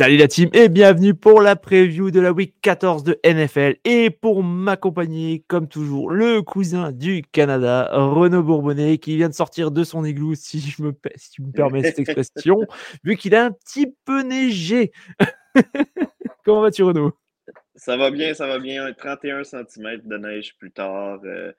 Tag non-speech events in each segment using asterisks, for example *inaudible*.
Salut la team et bienvenue pour la preview de la week 14 de NFL. Et pour m'accompagner, comme toujours, le cousin du Canada, Renaud Bourbonnet, qui vient de sortir de son igloo, si, je me, si tu me permets cette *laughs* expression, vu qu'il a un petit peu neigé. *laughs* Comment vas-tu, Renaud? Ça va bien, ça va bien. 31 cm de neige plus tard. Euh,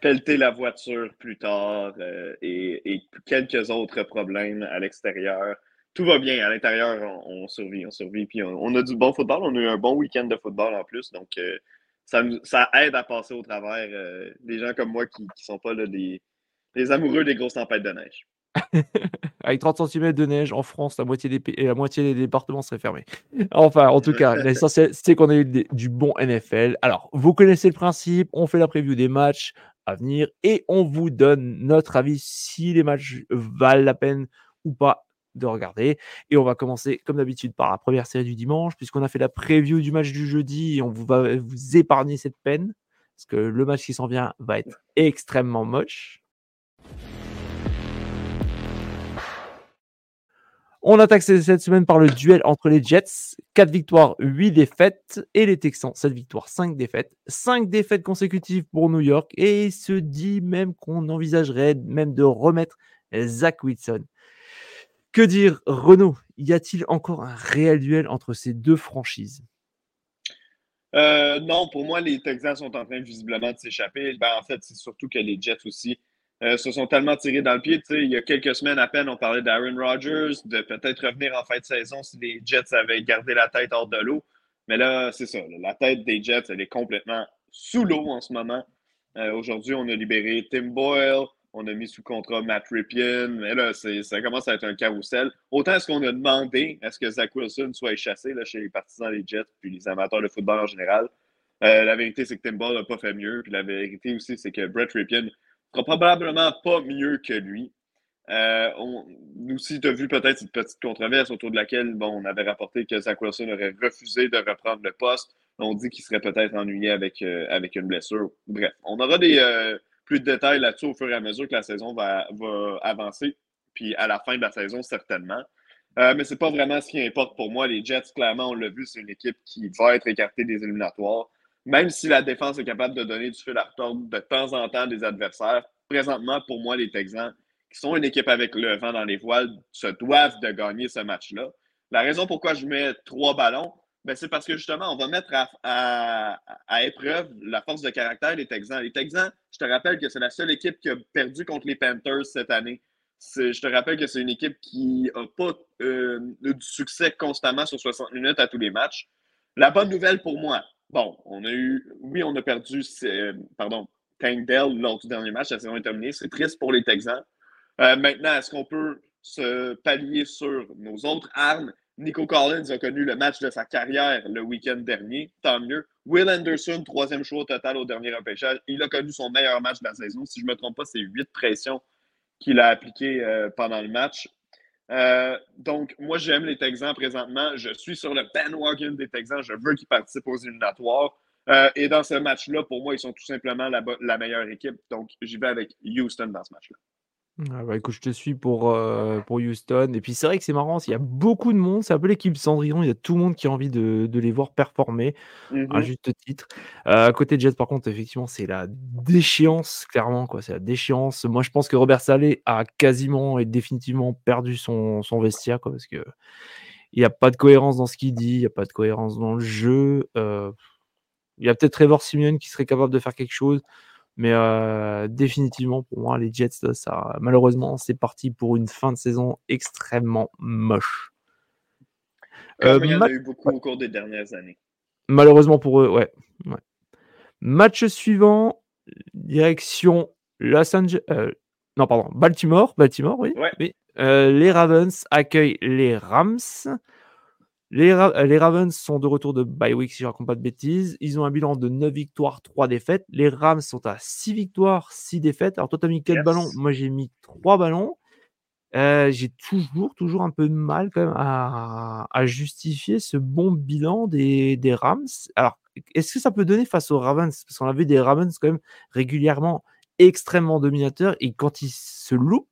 pelleter la voiture plus tard euh, et, et quelques autres problèmes à l'extérieur tout va bien. À l'intérieur, on, survit, on survit. Puis on, a du bon football. On a eu un bon week-end de football en plus. Donc, euh, ça, ça, aide à passer au travers euh, des gens comme moi qui ne sont pas là, des, amoureux des grosses tempêtes de neige. *laughs* Avec 30 cm de neige en France, la moitié des, la moitié des départements seraient fermés. *laughs* Enfin, en tout cas, l'essentiel, c'est qu'on a eu du bon NFL. Alors, vous connaissez le principe. On fait la preview des matchs à venir et on vous donne notre avis si les matchs valent la peine ou pas de regarder. Et on va commencer, comme d'habitude, par la première série du dimanche, puisqu'on a fait la preview du match du jeudi on va vous épargner cette peine, parce que le match qui s'en vient va être extrêmement moche. On attaque cette semaine par le duel entre les Jets. 4 victoires, 8 défaites. Et les Texans, 7 victoires, 5 défaites. 5 défaites consécutives pour New York. Et se dit même qu'on envisagerait même de remettre Zach Wilson. Que dire, Renault Y a-t-il encore un réel duel entre ces deux franchises? Euh, non, pour moi, les Texans sont en train visiblement de s'échapper. Ben, en fait, c'est surtout que les Jets aussi euh, se sont tellement tirés dans le pied. il y a quelques semaines à peine, on parlait d'Aaron Rodgers, de peut-être revenir en fin de saison si les Jets avaient gardé la tête hors de l'eau. Mais là, c'est ça. la tête des Jets, elle est complètement sous l'eau en ce moment. Euh, aujourd'hui, on a libéré Tim Boyle, on a mis sous contrat Matt Ripien, mais là, ça commence à être un carrousel. Autant est-ce qu'on a demandé à ce que Zach Wilson soit chassé là, chez les partisans des Jets puis les amateurs de football en général. Euh, la vérité, c'est que Tim Ball n'a pas fait mieux. Puis la vérité aussi, c'est que Brett Ripien fera probablement pas mieux que lui. Euh, on, nous aussi, tu as vu peut-être cette petite controverse autour de laquelle bon, on avait rapporté que Zach Wilson aurait refusé de reprendre le poste. On dit qu'il serait peut-être ennuyé avec, euh, avec une blessure. Bref, on aura des, plus de détails là-dessus au fur et à mesure que la saison va, avancer. Puis à la fin de la saison, certainement. Euh, mais ce n'est pas vraiment ce qui importe pour moi. Les Jets, clairement, on l'a vu, c'est une équipe qui va être écartée des éliminatoires. Même si la défense est capable de donner du fil à retordre de temps en temps des adversaires, présentement, pour moi, les Texans, qui sont une équipe avec le vent dans les voiles, se doivent de gagner ce match-là. La raison pourquoi je mets trois ballons, ben, c'est parce que justement, on va mettre à, épreuve la force de caractère des Texans. Les Texans, je te rappelle que c'est la seule équipe qui a perdu contre les Panthers cette année. Je te rappelle que c'est une équipe qui n'a pas euh, du succès constamment sur 60 minutes à tous les matchs. La bonne nouvelle pour moi, bon, on a eu, oui, on a perdu, pardon, Tank Dell lors du dernier match, la saison est terminée. C'est triste pour les Texans. Euh, maintenant, est-ce qu'on peut se pallier sur nos autres armes? Nico Collins a connu le match de sa carrière le week-end dernier, tant mieux. Will Anderson, troisième choix au total au dernier repêchage, il a connu son meilleur match de la saison. Si je ne me trompe pas, c'est huit pressions qu'il a appliquées euh, pendant le match. Euh, donc, moi, j'aime les Texans présentement. Je suis sur le bandwagon des Texans. Je veux qu'ils participent aux éliminatoires. Euh, et dans ce match-là, pour moi, ils sont tout simplement la meilleure équipe. Donc, j'y vais avec Houston dans ce match-là. Ah bah, écoute, je te suis pour, euh, pour Houston. Et puis c'est vrai que c'est marrant, il y a beaucoup de monde, c'est un peu l'équipe Cendrillon, il y a tout le monde qui a envie de, de les voir performer, à mmh juste titre. Euh, à côté de Jets, par contre, effectivement, c'est la déchéance, clairement, quoi. C'est la déchéance. Moi, je pense que Robert Salé a quasiment et définitivement perdu son, son vestiaire, quoi, parce que Il n'y a pas de cohérence dans ce qu'il dit, il n'y a pas de cohérence dans le jeu. il y a peut-être Trevor Simeon qui serait capable de faire quelque chose. Mais définitivement, pour moi, les Jets, ça, malheureusement, c'est parti pour une fin de saison extrêmement moche. Comme il y en a eu beaucoup au cours des dernières années. Malheureusement pour eux, ouais. Match suivant, direction Los Angeles. non, pardon, Baltimore. Baltimore, oui. les Ravens accueillent les Rams. Les, Ravens sont de retour de bye week, si je ne raconte pas de bêtises. Ils ont un bilan de 9 victoires, 3 défaites. Les Rams sont à 6 victoires, 6 défaites. Alors, toi, tu as mis 4 ballons. Moi, j'ai mis 3 ballons. Euh, j'ai toujours, toujours un peu de mal quand même à, justifier ce bon bilan des, Rams. Alors, est-ce que ça peut donner face aux Ravens? Parce qu'on a vu des Ravens quand même régulièrement extrêmement dominateurs et quand ils se loupent,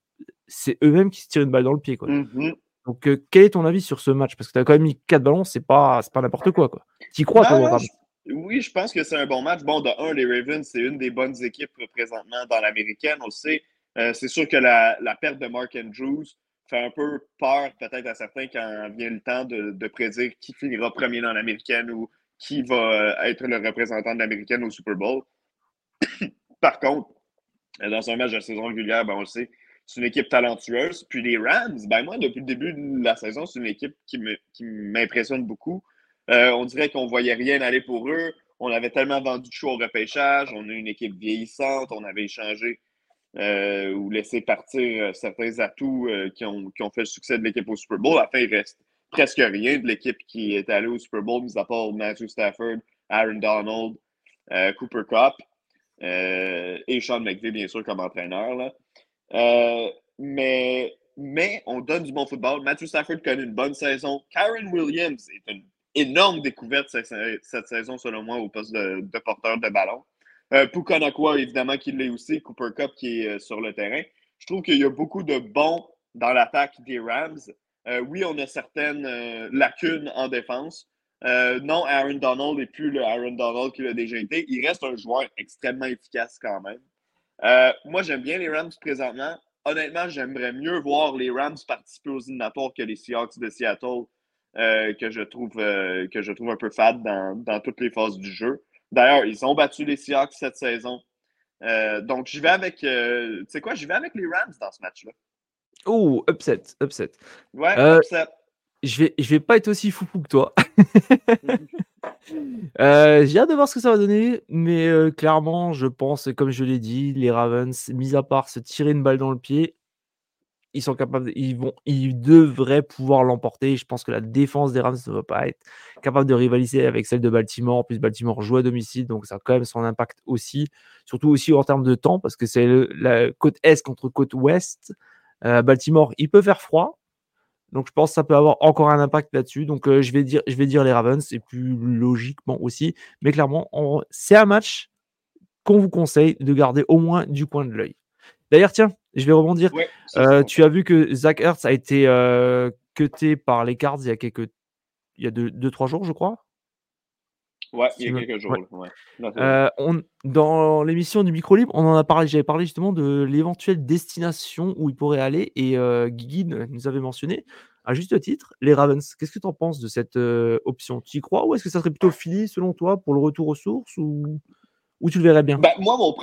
c'est eux-mêmes qui se tirent une balle dans le pied. Quoi. Mmh donc, quel est ton avis sur ce match? Parce que tu as quand même mis 4 ballons, c'est pas, pas n'importe quoi. quoi. Tu y crois, toi, Oui, je pense que c'est un bon match. Bon, de un, les Ravens, c'est une des bonnes équipes présentement dans l'américaine. On sait, c'est sûr que la, perte de Mark Andrews fait un peu peur, peut-être à certains, quand vient le temps de, de prédire qui finira premier dans l'américaine ou qui va être le représentant de l'américaine au Super Bowl. *coughs* Par contre, dans un match de saison régulière, ben, on le sait, c'est une équipe talentueuse. Puis les Rams, ben moi, depuis le début de la saison, c'est une équipe qui m'impressionne beaucoup. Euh, on dirait qu'on ne voyait rien aller pour eux. On avait tellement vendu de choix au repêchage. On a une équipe vieillissante. On avait échangé euh, ou laissé partir euh, certains atouts qui, ont, fait le succès de l'équipe au Super Bowl. À la fin, il reste presque rien de l'équipe qui est allée au Super Bowl, mis à part Matthew Stafford, Aaron Donald, Cooper Cup et Sean McVay, bien sûr, comme entraîneur. Là. Euh, mais, mais on donne du bon football. Matthew Stafford connaît une bonne saison. Karen Williams est une énorme découverte cette, saison, selon moi, au poste de, porteur de ballon. Euh, Pukanakwa, évidemment, qui l'est aussi. Cooper Cup qui est euh, sur le terrain. Je trouve qu'il y a beaucoup de bons dans l'attaque des Rams. Euh, oui, on a certaines lacunes en défense. non, Aaron Donald n'est plus le Aaron Donald qu'il a déjà été. Il reste un joueur extrêmement efficace quand même. Euh, moi, j'aime bien les Rams présentement. Honnêtement, j'aimerais mieux voir les Rams participer aux éliminatoires que les Seahawks de Seattle, euh, que, je trouve, euh, que je trouve un peu fade dans, toutes les phases du jeu. D'ailleurs, ils ont battu les Seahawks cette saison. donc, j'y vais avec. tu sais quoi, j'y vais avec les Rams dans ce match-là. Oh, upset, upset. Ouais, upset. Je vais, je vais pas être aussi foufou que toi. *laughs* Euh, j'ai hâte de voir ce que ça va donner, mais euh, clairement, je pense, comme je l'ai dit, les Ravens, mis à part se tirer une balle dans le pied, ils sont capables, ils vont, ils devraient pouvoir l'emporter. Je pense que la défense des Rams ne va pas être capable de rivaliser avec celle de Baltimore. En plus, Baltimore joue à domicile, donc ça a quand même son impact aussi, surtout aussi en termes de temps, parce que c'est la côte est contre côte ouest. Euh, Baltimore, il peut faire froid, donc je pense que ça peut avoir encore un impact là-dessus. Donc euh, je, vais dire, je vais dire les Ravens, c'est plus logiquement aussi. Mais clairement, c'est un match qu'on vous conseille de garder au moins du coin de l'œil. D'ailleurs, tiens, je vais rebondir. Euh, tu as vu que Zach Hertz a été euh, cuté par les Cards il y a quelques, il y a deux, deux trois jours, je crois. Ouais, il y a quelques jours. Euh, on, dans l'émission du micro libre, on en a parlé. J'avais parlé justement de l'éventuelle destination où il pourrait aller et euh, Guigui nous avait mentionné à juste titre les Ravens. Qu'est-ce que tu en penses de cette euh, option? Tu y crois ou est-ce que ça serait plutôt fini selon toi pour le retour aux sources ou, ou tu le verrais bien? Ben, moi, mon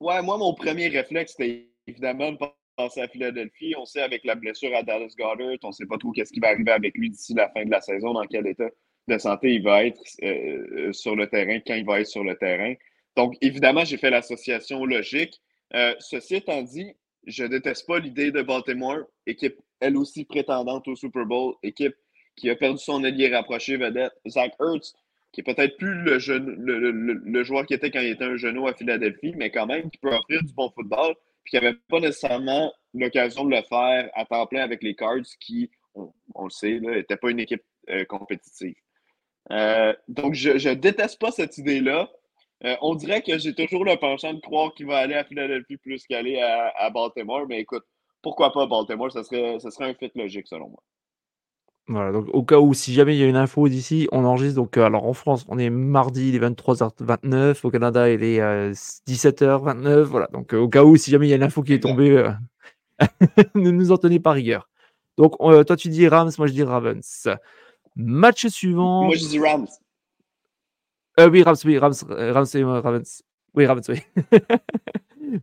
ouais, moi, mon premier réflexe, c'était évidemment de penser à Philadelphie. On sait avec la blessure à Dallas Goddard, on ne sait pas trop qu'est-ce qui va arriver avec lui d'ici la fin de la saison, dans quel état de santé il va être euh, euh, sur le terrain, quand il va être sur le terrain. Donc, évidemment, j'ai fait l'association logique. Euh, ceci étant dit, je déteste pas l'idée de Baltimore, équipe elle aussi prétendante au Super Bowl, équipe qui a perdu son allié rapproché vedette, Zach Ertz, qui est peut-être plus le, le, joueur qui était quand il était un genou à Philadelphie, mais quand même qui peut offrir du bon football, puis qui n'avait pas nécessairement l'occasion de le faire à temps plein avec les Cards, qui, on, le sait, n'étaient pas une équipe compétitive. Euh, donc, je ne déteste pas cette idée-là. Euh, on dirait que j'ai toujours le penchant de croire qu'il va aller à Philadelphie plus qu'aller à, Baltimore. Mais écoute, pourquoi pas Baltimore? Ce serait, serait un fit logique selon moi. Voilà, donc au cas où, si jamais il y a une info d'ici, on enregistre. Donc, euh, alors en France, on est mardi, il est 23h29. Au Canada, il est 17h29. Voilà, donc au cas où, si jamais il y a une info qui est tombée, *laughs* ne nous en tenez pas rigueur. Donc, toi, tu dis Rams, moi, je dis Ravens. Match suivant. Moi, je dis Rams. oui, Rams, oui, Rams, Rams et Ravens. Oui, Ravens, oui. *laughs*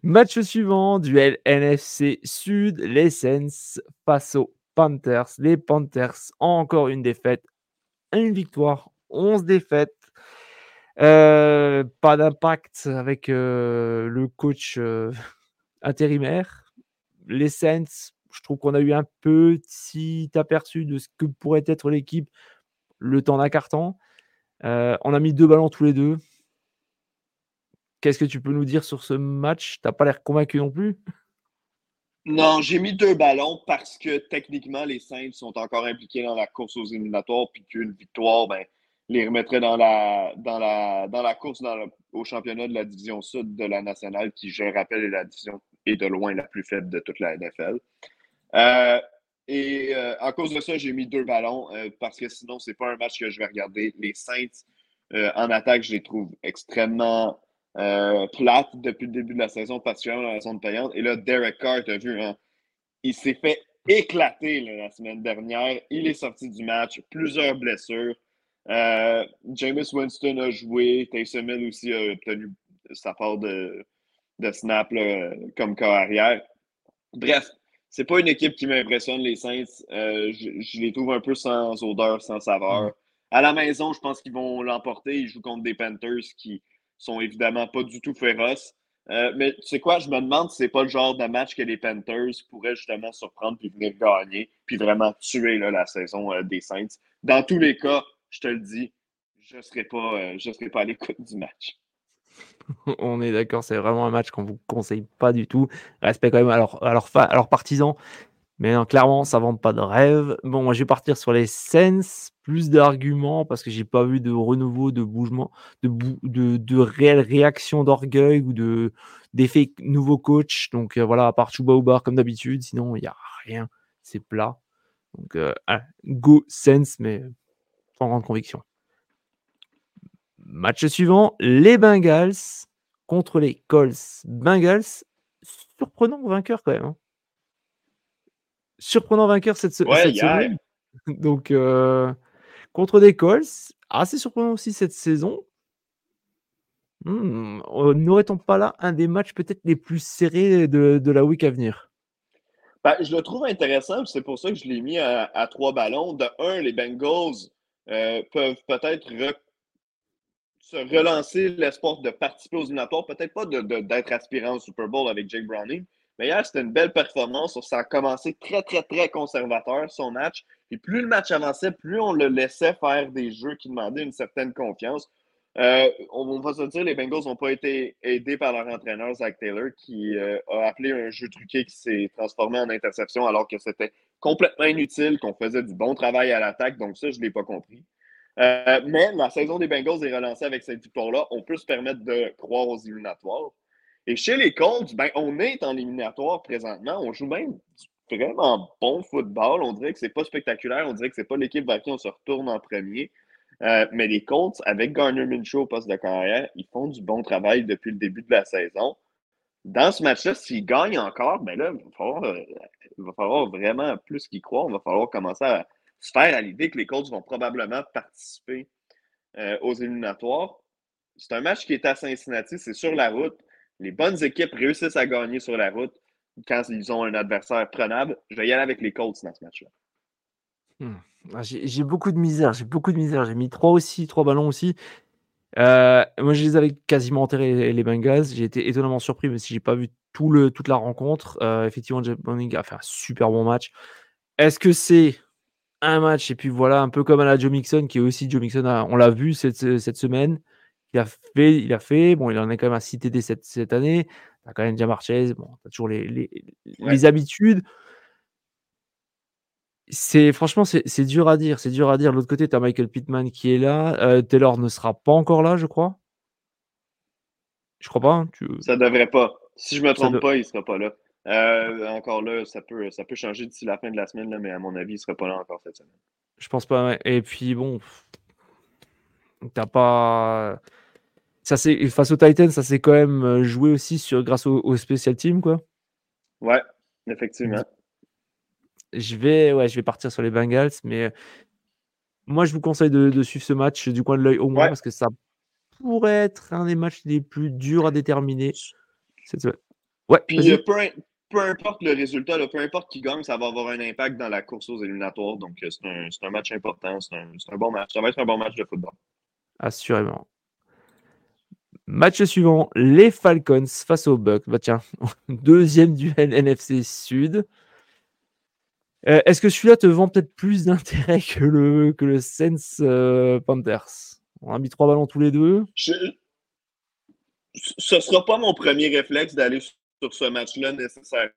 Match suivant, duel NFC Sud, les Saints face aux Panthers. Les Panthers ont encore une défaite, une victoire, 11 défaites. Euh, pas d'impact avec euh, le coach euh, *laughs* intérimaire. Les Saints, je trouve qu'on a eu un petit aperçu de ce que pourrait être l'équipe le temps d'un carton. on a mis deux ballons tous les deux. Qu'est-ce que tu peux nous dire sur ce match? T'as pas l'air convaincu non plus? Non, j'ai mis deux ballons parce que techniquement, les Saints sont encore impliqués dans la course aux éliminatoires, puis qu'une victoire, ben, les remettrait dans la, dans la, dans la course au championnat de la division sud de la nationale, qui, je rappelle, est la division et de loin la plus faible de toute la NFL. Euh, et euh, à cause de ça, j'ai mis deux ballons euh, parce que sinon, c'est pas un match que je vais regarder. Les Saints en attaque, je les trouve extrêmement euh, plate depuis le début de la saison, particulièrement dans la zone payante. Et là, Derek Carr, tu as vu, hein, il s'est fait éclater la semaine dernière. Il est sorti du match, plusieurs blessures. Euh, James Winston a joué, Taysom Hill aussi a obtenu sa part de, snap comme corps arrière. Bref, c'est pas une équipe qui m'impressionne, les Saints. Euh, je, les trouve un peu sans odeur, sans saveur. Mm. À la maison, je pense qu'ils vont l'emporter. Ils jouent contre des Panthers qui, sont évidemment pas du tout féroces. Euh, mais tu sais quoi, je me demande si c'est pas le genre de match que les Panthers pourraient justement surprendre puis venir gagner, puis vraiment tuer la saison euh, des Saints. Dans tous les cas, je te le dis, je ne serai pas, serai pas à l'écoute du match. *laughs* On est d'accord, c'est vraiment un match qu'on vous conseille pas du tout. Respect quand même à leurs partisans. Mais clairement, ça ne vend pas de rêve. Bon, moi, je vais partir sur les Sens, plus d'arguments, parce que j'ai pas vu de renouveau, de bougement, de, réelle réaction d'orgueil ou de d'effet nouveau coach. Donc euh, voilà, à part Chouba comme d'habitude, sinon il n'y a rien. C'est plat. Donc euh, go Sens, mais sans grande conviction. Match suivant, les Bengals contre les Colts. Bengals, surprenant vainqueur quand même. Hein surprenant vainqueur cette, semaine. *laughs* Donc, euh, contre des Colts, assez surprenant aussi cette saison. Hmm, n'aurait-on pas là un des matchs peut-être les plus serrés de, la week à venir? Ben, Je le trouve intéressant, c'est pour ça que je l'ai mis à, trois ballons. De un, les Bengals euh, peuvent peut-être se relancer l'espoir de participer aux éliminatoires, peut-être pas d'être aspirant au Super Bowl avec Jake Browning, mais hier, c'était une belle performance. Ça a commencé très, très, très conservateur, son match. Et plus le match avançait, plus on le laissait faire des jeux qui demandaient une certaine confiance. Euh, on va se dire, les Bengals n'ont pas été aidés par leur entraîneur, Zach Taylor, qui euh, a appelé un jeu truqué qui s'est transformé en interception alors que c'était complètement inutile, qu'on faisait du bon travail à l'attaque. Donc, ça, je ne l'ai pas compris. Euh, mais la saison des Bengals est relancée avec cette victoire-là. On peut se permettre de croire aux éliminatoires. Et chez les Colts, ben, on est en éliminatoire présentement. On joue même vraiment bon football. On dirait que c'est pas spectaculaire. On dirait que c'est pas l'équipe vers qui on se retourne en premier. Euh, mais les Colts, avec Garner Minshew au poste de carrière, ils font du bon travail depuis le début de la saison. Dans ce match-là, s'ils gagnent encore, ben là, il va falloir, euh, il va falloir vraiment plus qu'ils croient. Il va falloir commencer à se à l'idée que les Colts vont probablement participer euh, aux éliminatoires. C'est un match qui est à Cincinnati, c'est sur la route les bonnes équipes réussissent à gagner sur la route quand ils ont un adversaire prenable. Je vais y aller avec les Colts dans ce match-là. Hmm. Ah, j'ai beaucoup de misère, j'ai beaucoup de misère. J'ai mis trois aussi, trois ballons aussi. Euh, moi, je les avais quasiment enterrés les Bengals. J'ai été étonnamment surpris, même si j'ai pas vu tout le, toute la rencontre. Euh, effectivement, Jeff a fait un super bon match. Est-ce que c'est un match et puis voilà, un peu comme à la Joe Mixon, qui est aussi Joe Mixon, on l'a vu cette, cette semaine. Il a fait, il a fait. Bon, il en est quand même à 6 TD cette, cette année. Tu as quand même Jamarchez. Bon, tu as toujours les, les, les habitudes. C'est franchement, c'est dur à dire. C'est dur à dire. De l'autre côté, tu as Michael Pittman qui est là. Euh, Taylor ne sera pas encore là, je crois. Je crois pas. Hein, tu... Ça devrait pas. Si je me trompe pas, il sera pas là. Euh, encore là, ça peut, ça peut changer d'ici la fin de la semaine, là, mais à mon avis, il sera pas là encore cette semaine. Je pense pas. Et puis bon, t'as pas ça face aux Titans, ça s'est quand même euh, joué aussi sur grâce au, au, special team quoi. Ouais, effectivement. Je vais, ouais, je vais partir sur les Bengals, mais moi, je vous conseille de, suivre ce match du coin de l'œil au moins parce que ça pourrait être un des matchs les plus durs à déterminer. Ouais, Puis peu, importe le résultat, peu importe qui gagne, ça va avoir un impact dans la course aux éliminatoires. Donc, c'est un, un, match important. C'est un, un, bon match. Ça va être un bon match de football. Assurément. Match suivant, les Falcons face aux Bucks. Bah tiens, *laughs* deuxième duel NFC Sud. Euh, est-ce que celui-là te vend peut-être plus d'intérêt que le, que le Saints euh, Panthers? On a mis trois ballons tous les deux. Ce ne sera pas mon premier réflexe d'aller sur ce match-là nécessairement,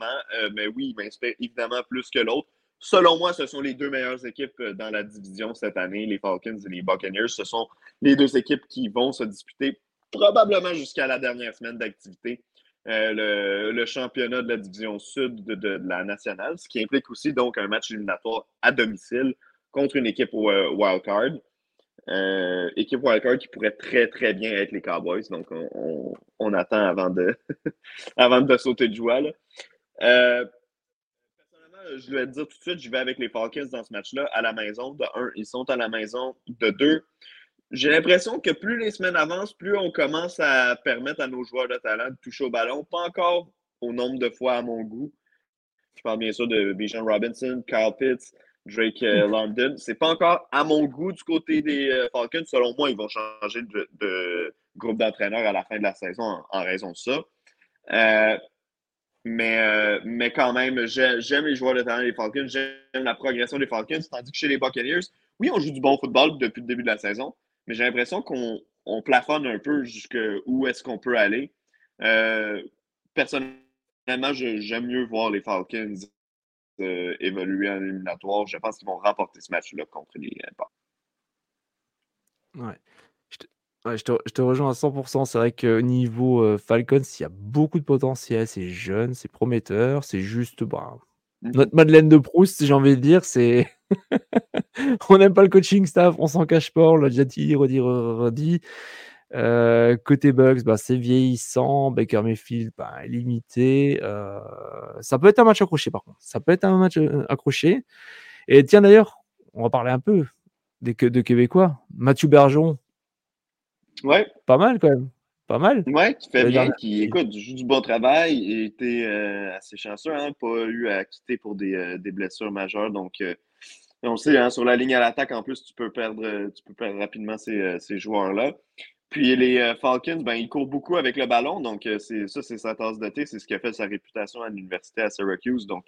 euh, mais oui, il m'inspire évidemment plus que l'autre. Selon moi, ce sont les deux meilleures équipes dans la division cette année, les Falcons et les Buccaneers. Ce sont les deux équipes qui vont se disputer probablement jusqu'à la dernière semaine d'activité, euh, le, championnat de la division sud de, la nationale, ce qui implique aussi donc un match éliminatoire à domicile contre une équipe euh, wildcard. Euh, équipe wildcard qui pourrait très très bien être les Cowboys. Donc on, attend avant de, *laughs* avant de sauter de joie. personnellement, je vais te dire tout de suite, je vais avec les Falcons dans ce match-là à la maison. De un, ils sont à la maison. De deux, j'ai l'impression que plus les semaines avancent, plus on commence à permettre à nos joueurs de talent de toucher au ballon. Pas encore au nombre de fois à mon goût. Je parle bien sûr de Bijan Robinson, Kyle Pitts, Drake euh, mm. London. C'est pas encore à mon goût du côté des euh, Falcons. Selon moi, ils vont changer de, groupe d'entraîneurs à la fin de la saison en, raison de ça. Euh, mais, mais quand même, j'aime les joueurs de talent des Falcons, j'aime la progression des Falcons, tandis que chez les Buccaneers, oui, on joue du bon football depuis le début de la saison, mais j'ai l'impression qu'on plafonne un peu jusqu'où est-ce qu'on peut aller. Euh, personnellement, j'aime mieux voir les Falcons euh, évoluer en éliminatoire. Je pense qu'ils vont remporter ce match-là contre les Bucks. Ouais. Je te, je, te, rejoins à 100%. C'est vrai qu'au niveau euh, Falcons, il y a beaucoup de potentiel. C'est jeune, c'est prometteur. C'est juste bah, mmh notre Madeleine de Proust, j'ai envie de dire. C'est *laughs* on n'aime pas le coaching staff, on s'en cache pas, on l'a déjà dit, redit, redit. Euh, côté Bugs, bah, c'est vieillissant. Baker Mayfield, bah, limité. Euh, ça peut être un match accroché, par contre. Ça peut être un match euh, accroché. Et tiens, d'ailleurs, on va parler un peu des, de Québécois. Mathieu Bergeron. Ouais. Pas mal, quand même. Pas mal. Ouais, qui fait bien, qui écoute, joue du bon travail. Il était assez chanceux, hein, pas eu à quitter pour des, des blessures majeures. Donc, on sait, hein, sur la ligne à l'attaque, en plus, tu peux perdre, tu peux perdre rapidement ces, euh, joueurs-là. Puis les euh, Falcons, ben, ils courent beaucoup avec le ballon, donc euh, c'est ça, c'est sa tasse de thé, c'est ce qui a fait sa réputation à l'université à Syracuse. Donc,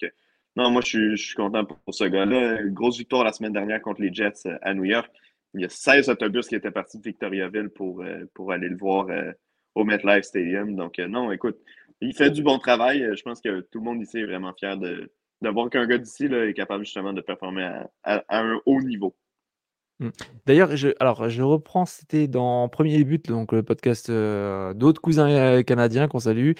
non, moi, je suis, content pour, ce gars-là. Grosse victoire la semaine dernière contre les Jets à New York. Il y a 16 autobus qui étaient partis de Victoriaville pour, pour aller le voir au MetLife Stadium. Donc, non, écoute, il fait du bon travail. Je pense que tout le monde ici est vraiment fier de, de voir qu'un gars d'ici est capable justement de performer à, un haut niveau. Mmh. D'ailleurs, je, alors je reprends, c'était dans Premier But, donc le podcast euh, d'autres cousins euh, canadiens qu'on salue.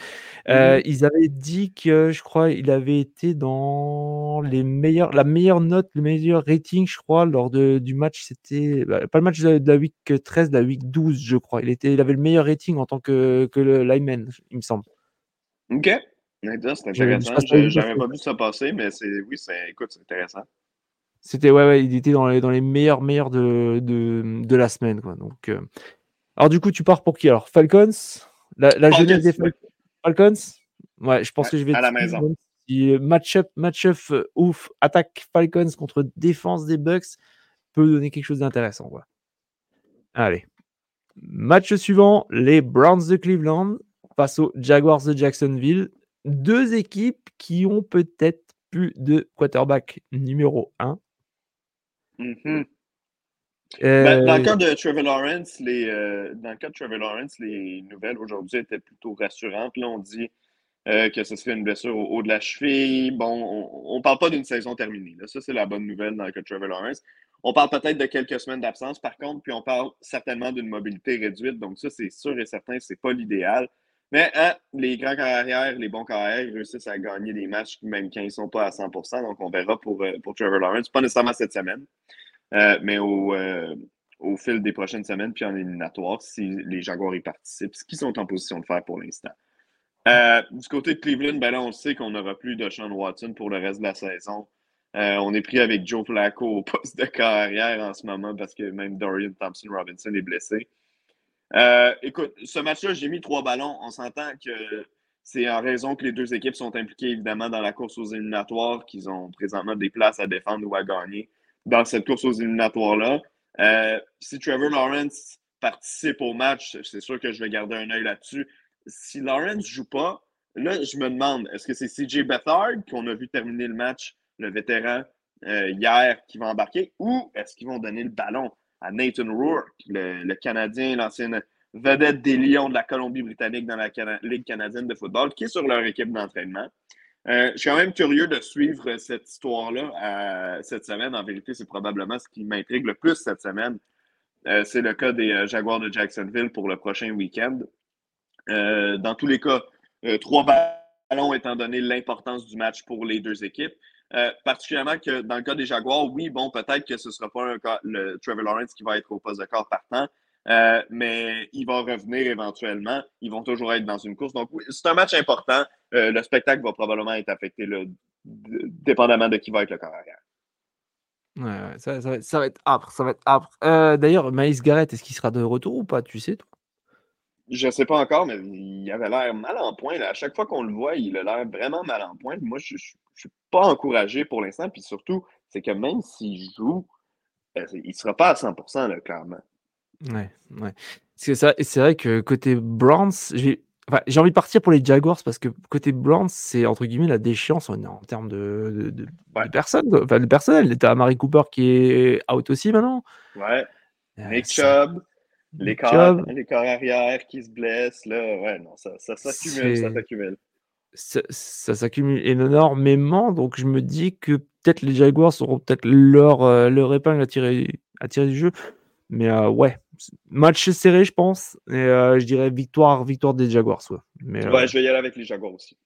Euh, mmh ils avaient dit que je crois il avait été dans les meilleurs, la meilleure note, le meilleur rating, je crois, lors de, du match. C'était bah, pas le match de la week 13, de la week 12, je crois. Il, était, il avait le meilleur rating en tant que, que le lineman, il me semble. Ok. C'est intéressant. J'avais pas vu ça passer, mais oui, c'est écoute, c'est intéressant. C'était ouais, ouais, il était dans les, dans les meilleurs meilleurs de, de, de la semaine. Quoi. Donc, euh, Alors du coup, tu pars pour qui? Alors Falcons? La, la jeunesse des Falcons? Ouais, je pense que je vais... À la maison. Match-up, match-up ouf, attaque Falcons contre défense des Bucks peut donner quelque chose d'intéressant. Quoi. Allez. Match suivant, les Browns de Cleveland face aux Jaguars de Jacksonville deux équipes qui ont peut-être plus de quarterback numéro 1. Mm-hmm. Ben, dans le cas de Trevor Lawrence, les, euh, dans le cas de Trevor Lawrence, les nouvelles aujourd'hui étaient plutôt rassurantes. Là, on dit euh, que ce serait une blessure au haut de la cheville. Bon, on ne parle pas d'une saison terminée. Ça, c'est la bonne nouvelle dans le cas de Trevor Lawrence. On parle peut-être de quelques semaines d'absence, par contre, puis on parle certainement d'une mobilité réduite. Donc, ça, c'est sûr et certain, ce n'est pas l'idéal. Mais hein, les grands carrières, les bons carrières réussissent à gagner des matchs même quand ils ne sont pas à 100% Donc, on verra pour, euh, pour Trevor Lawrence. Pas nécessairement cette semaine, euh, mais au, euh, au, fil des prochaines semaines, puis en éliminatoire, si les Jaguars y participent, ce qu'ils sont en position de faire pour l'instant. Du côté de Cleveland, ben là, on sait qu'on n'aura plus de Sean Watson pour le reste de la saison. On est pris avec Joe Flacco au poste de carrière en ce moment parce que même Dorian Thompson-Robinson est blessé. Euh, écoute, ce match-là, j'ai mis trois ballons. On s'entend que c'est en raison que les deux équipes sont impliquées évidemment dans la course aux éliminatoires, qu'ils ont présentement des places à défendre ou à gagner dans cette course aux éliminatoires-là. Euh, si Trevor Lawrence participe au match, c'est sûr que je vais garder un œil là-dessus. Si Lawrence ne joue pas, là, je me demande, est-ce que c'est CJ Beathard qu'on a vu terminer le match le vétéran euh, hier qui va embarquer, ou est-ce qu'ils vont donner le ballon? À Nathan Rourke, le, Canadien, l'ancienne vedette des Lions de la Colombie-Britannique dans la Ligue canadienne de football, qui est sur leur équipe d'entraînement. Euh, je suis quand même curieux de suivre cette histoire-là euh, cette semaine. En vérité, c'est probablement ce qui m'intrigue le plus cette semaine. c'est le cas des Jaguars de Jacksonville pour le prochain week-end. dans tous les cas, trois ballons étant donné l'importance du match pour les deux équipes. Euh, particulièrement que dans le cas des Jaguars, oui, bon, peut-être que ce ne sera pas le Trevor Lawrence qui va être au poste de corps partant, euh, mais il va revenir éventuellement. Ils vont toujours être dans une course. Donc, oui, c'est un match important. Euh, le spectacle va probablement être affecté dépendamment de qui va être le corps arrière. Ouais, ça, va être, ça, va être, âpre. Ça va être âpre. D'ailleurs, Maïs Garrett, est-ce qu'il sera de retour ou pas? Tu sais, toi? Je ne sais pas encore, mais il avait l'air mal en point. À chaque fois qu'on le voit, il a l'air vraiment mal en point. Moi, je ne suis pas encouragé pour l'instant. Puis surtout, c'est que même s'il joue, euh, il ne sera pas à 100%, là, clairement. Ouais, ouais. C'est vrai que côté Browns, j'ai envie de partir pour les Jaguars parce que côté Browns, c'est entre guillemets la déchéance en, termes de, de, personnes. Enfin, le personnel. T'as Marie Cooper qui est out aussi maintenant. Ouais. Euh, Nick Chubb. Les corps, les corps arrière qui se blessent, là, ouais, non, ça, ça s'accumule, ça s'accumule. Ça, ça s'accumule énormément, donc je me dis que peut-être les Jaguars auront peut-être leur, euh, leur épingle à tirer, à tirer du jeu. Mais euh, ouais, match serré, je pense. Et euh, je dirais victoire, victoire des Jaguars. Ouais. Mais, ouais, je vais y aller avec les Jaguars aussi.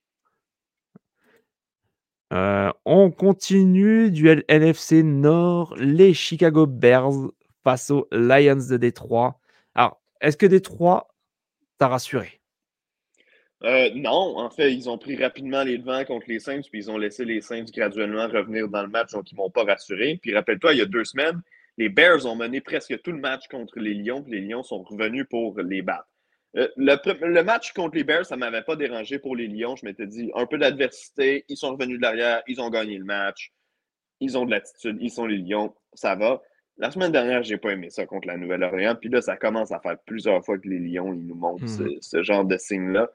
on continue, duel NFC Nord, les Chicago Bears face aux Lions de Détroit. Est-ce que Détroit t'a rassuré? Euh, non, en fait, ils ont pris rapidement les devants contre les Saints, puis ils ont laissé les Saints graduellement revenir dans le match, donc ils ne m'ont pas rassuré. Puis rappelle-toi, il y a deux semaines, les Bears ont mené presque tout le match contre les Lions, puis les Lions sont revenus pour les battre. Euh, le, match contre les Bears, ça ne m'avait pas dérangé pour les Lions. Je m'étais dit, un peu d'adversité, ils sont revenus de l'arrière, ils ont gagné le match, ils ont de l'attitude, ils sont les Lions, ça va. La semaine dernière, j'ai pas aimé ça contre la Nouvelle-Orléans. Puis là, ça commence à faire plusieurs fois que les Lions ils nous montrent mhm. ce, genre de signe-là.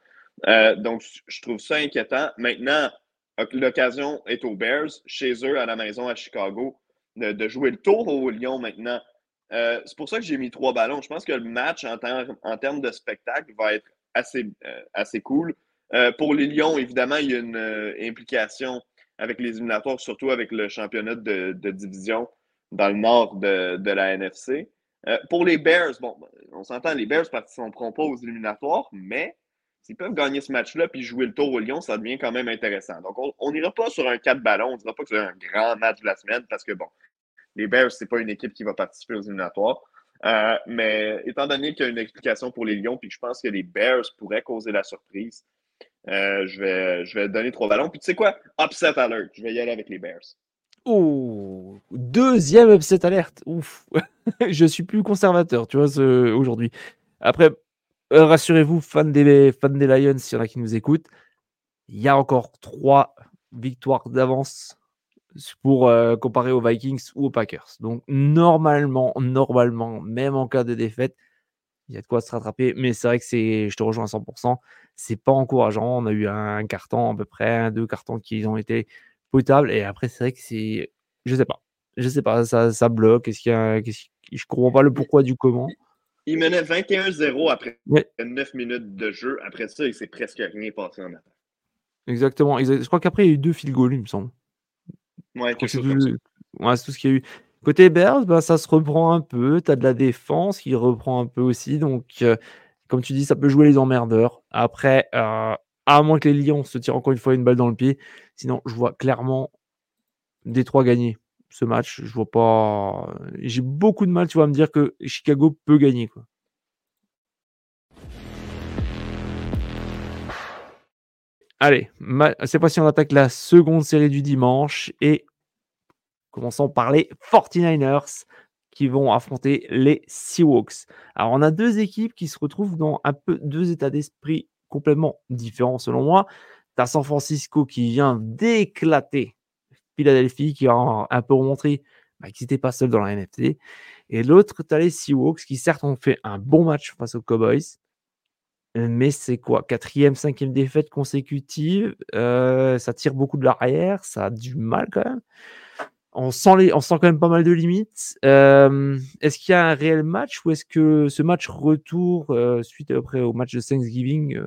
Euh, donc, je trouve ça inquiétant. Maintenant, l'occasion est aux Bears, chez eux, à la maison, à Chicago, de, jouer le tour aux Lions maintenant. Euh, c'est pour ça que j'ai mis trois ballons. Je pense que le match, en, en termes de spectacle, va être assez, euh, assez cool. pour les Lions, évidemment, il y a une implication avec les éliminatoires, surtout avec le championnat de division dans le nord de, la NFC. Euh, pour les Bears, bon, on s'entend, les Bears participeront pas aux éliminatoires, mais s'ils peuvent gagner ce match-là puis jouer le tour au Lyon, ça devient quand même intéressant. Donc, on n'ira pas sur un 4 ballons, on ne dira pas que c'est un grand match de la semaine parce que, bon, les Bears, ce n'est pas une équipe qui va participer aux éliminatoires. Euh, mais étant donné qu'il y a une explication pour les Lions, puis je pense que les Bears pourraient causer la surprise, euh, je, vais, je vais donner trois ballons. Puis tu sais quoi? Upset alert. Je vais y aller avec les Bears. Oh, deuxième upset alerte. Ouf, *laughs* je suis plus conservateur, tu vois, aujourd'hui. Après, euh, rassurez-vous, fans des, fans des Lions, s'il y en a qui nous écoutent, il y a encore trois victoires d'avance pour euh, comparer aux Vikings ou aux Packers. Donc, normalement, normalement, même en cas de défaite, il y a de quoi se rattraper. Mais c'est vrai que je te rejoins à 100%, c'est pas encourageant. On a eu un carton à peu près, deux cartons qui ont été potable. Et après, c'est vrai que c'est. Je sais pas. Je sais pas, ça, ça bloque. Est-ce qu'il y a. Je comprends pas le pourquoi du comment. Il menait 21-0 après 9 minutes de jeu. Après ça, il s'est presque rien passé en attaque. Exactement. Je crois qu'après, il y a eu deux field goals, il me semble. Ouais, c'est tout, ouais, tout ce qu'il y a eu. Côté Bears, bah, ça se reprend un peu. Tu as de la défense qui reprend un peu aussi. Donc, euh, comme tu dis, ça peut jouer les emmerdeurs. Après, euh, à moins que les Lions se tirent encore une fois une balle dans le pied. Sinon, je vois clairement Détroit gagner ce match. Je vois pas. J'ai beaucoup de mal, tu vois, à me dire que Chicago peut gagner. Allez, cette fois-ci, on attaque la seconde série du dimanche et commençons par les 49ers qui vont affronter les Seahawks. Alors, on a deux équipes qui se retrouvent dans un peu deux états d'esprit complètement différents selon moi. Tu as San Francisco qui vient d'éclater Philadelphie, qui a un peu remontré bah, n'étaient pas seuls dans la NFT. Et l'autre, tu as les Seahawks qui, certes, ont fait un bon match face aux Cowboys. Mais c'est quoi? Quatrième, cinquième défaite consécutive. Euh, ça tire beaucoup de l'arrière. Ça a du mal quand même. On sent, les, on sent quand même pas mal de limites. Euh, est-ce qu'il y a un réel match ou est-ce que ce match retour euh, suite après au match de Thanksgiving,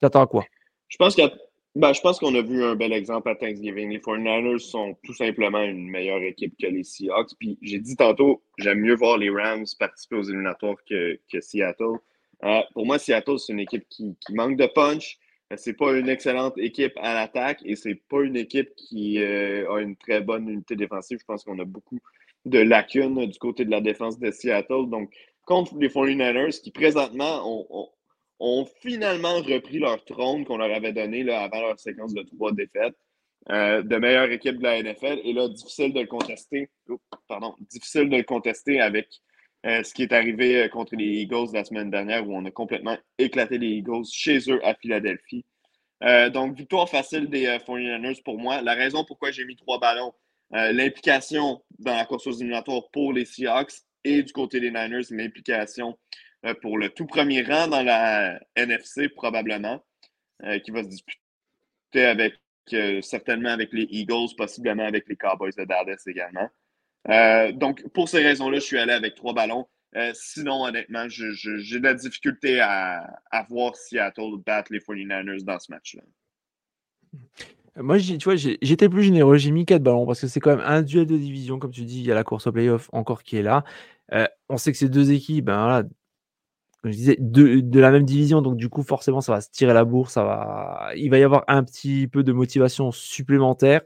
t'attends à quoi? Je pense qu'il ben, je pense qu'on a vu un bel exemple à Thanksgiving. Les 49ers sont tout simplement une meilleure équipe que les Seahawks. Puis j'ai dit tantôt, j'aime mieux voir les Rams participer aux éliminatoires que, que Seattle. Euh, pour moi, Seattle, c'est une équipe qui, qui, manque de punch. Euh, c'est pas une excellente équipe à l'attaque et c'est pas une équipe qui euh, a une très bonne unité défensive. Je pense qu'on a beaucoup de lacunes du côté de la défense de Seattle. Donc, contre les 49ers, qui présentement ont, ont finalement repris leur trône qu'on leur avait donné là, avant leur séquence de trois défaites. Euh, de meilleure équipe de la NFL. Et là, difficile de le contester. pardon, difficile de le contester avec euh, ce qui est arrivé euh, contre les Eagles la semaine dernière où on a complètement éclaté les Eagles chez eux à Philadelphie. donc, victoire facile des 49ers pour moi. La raison pourquoi j'ai mis trois ballons, l'implication dans la course aux éliminatoires pour les Seahawks et du côté des Niners, l'implication euh, pour le tout premier rang dans la NFC, probablement, euh, qui va se disputer avec euh, certainement avec les Eagles, possiblement avec les Cowboys de Dallas également. Donc, pour ces raisons-là, je suis allé avec trois ballons. sinon, honnêtement, j'ai de la difficulté à, voir Seattle battre les 49ers dans ce match-là. Moi, tu vois, j'étais plus généreux. J'ai mis quatre ballons parce que c'est quand même un duel de division. Comme tu dis, il y a la course au playoff encore qui est là. on sait que ces deux équipes, ben, voilà, je disais, de, la même division. Donc, du coup, forcément, ça va se tirer la bourse. Ça va... Il va y avoir un petit peu de motivation supplémentaire.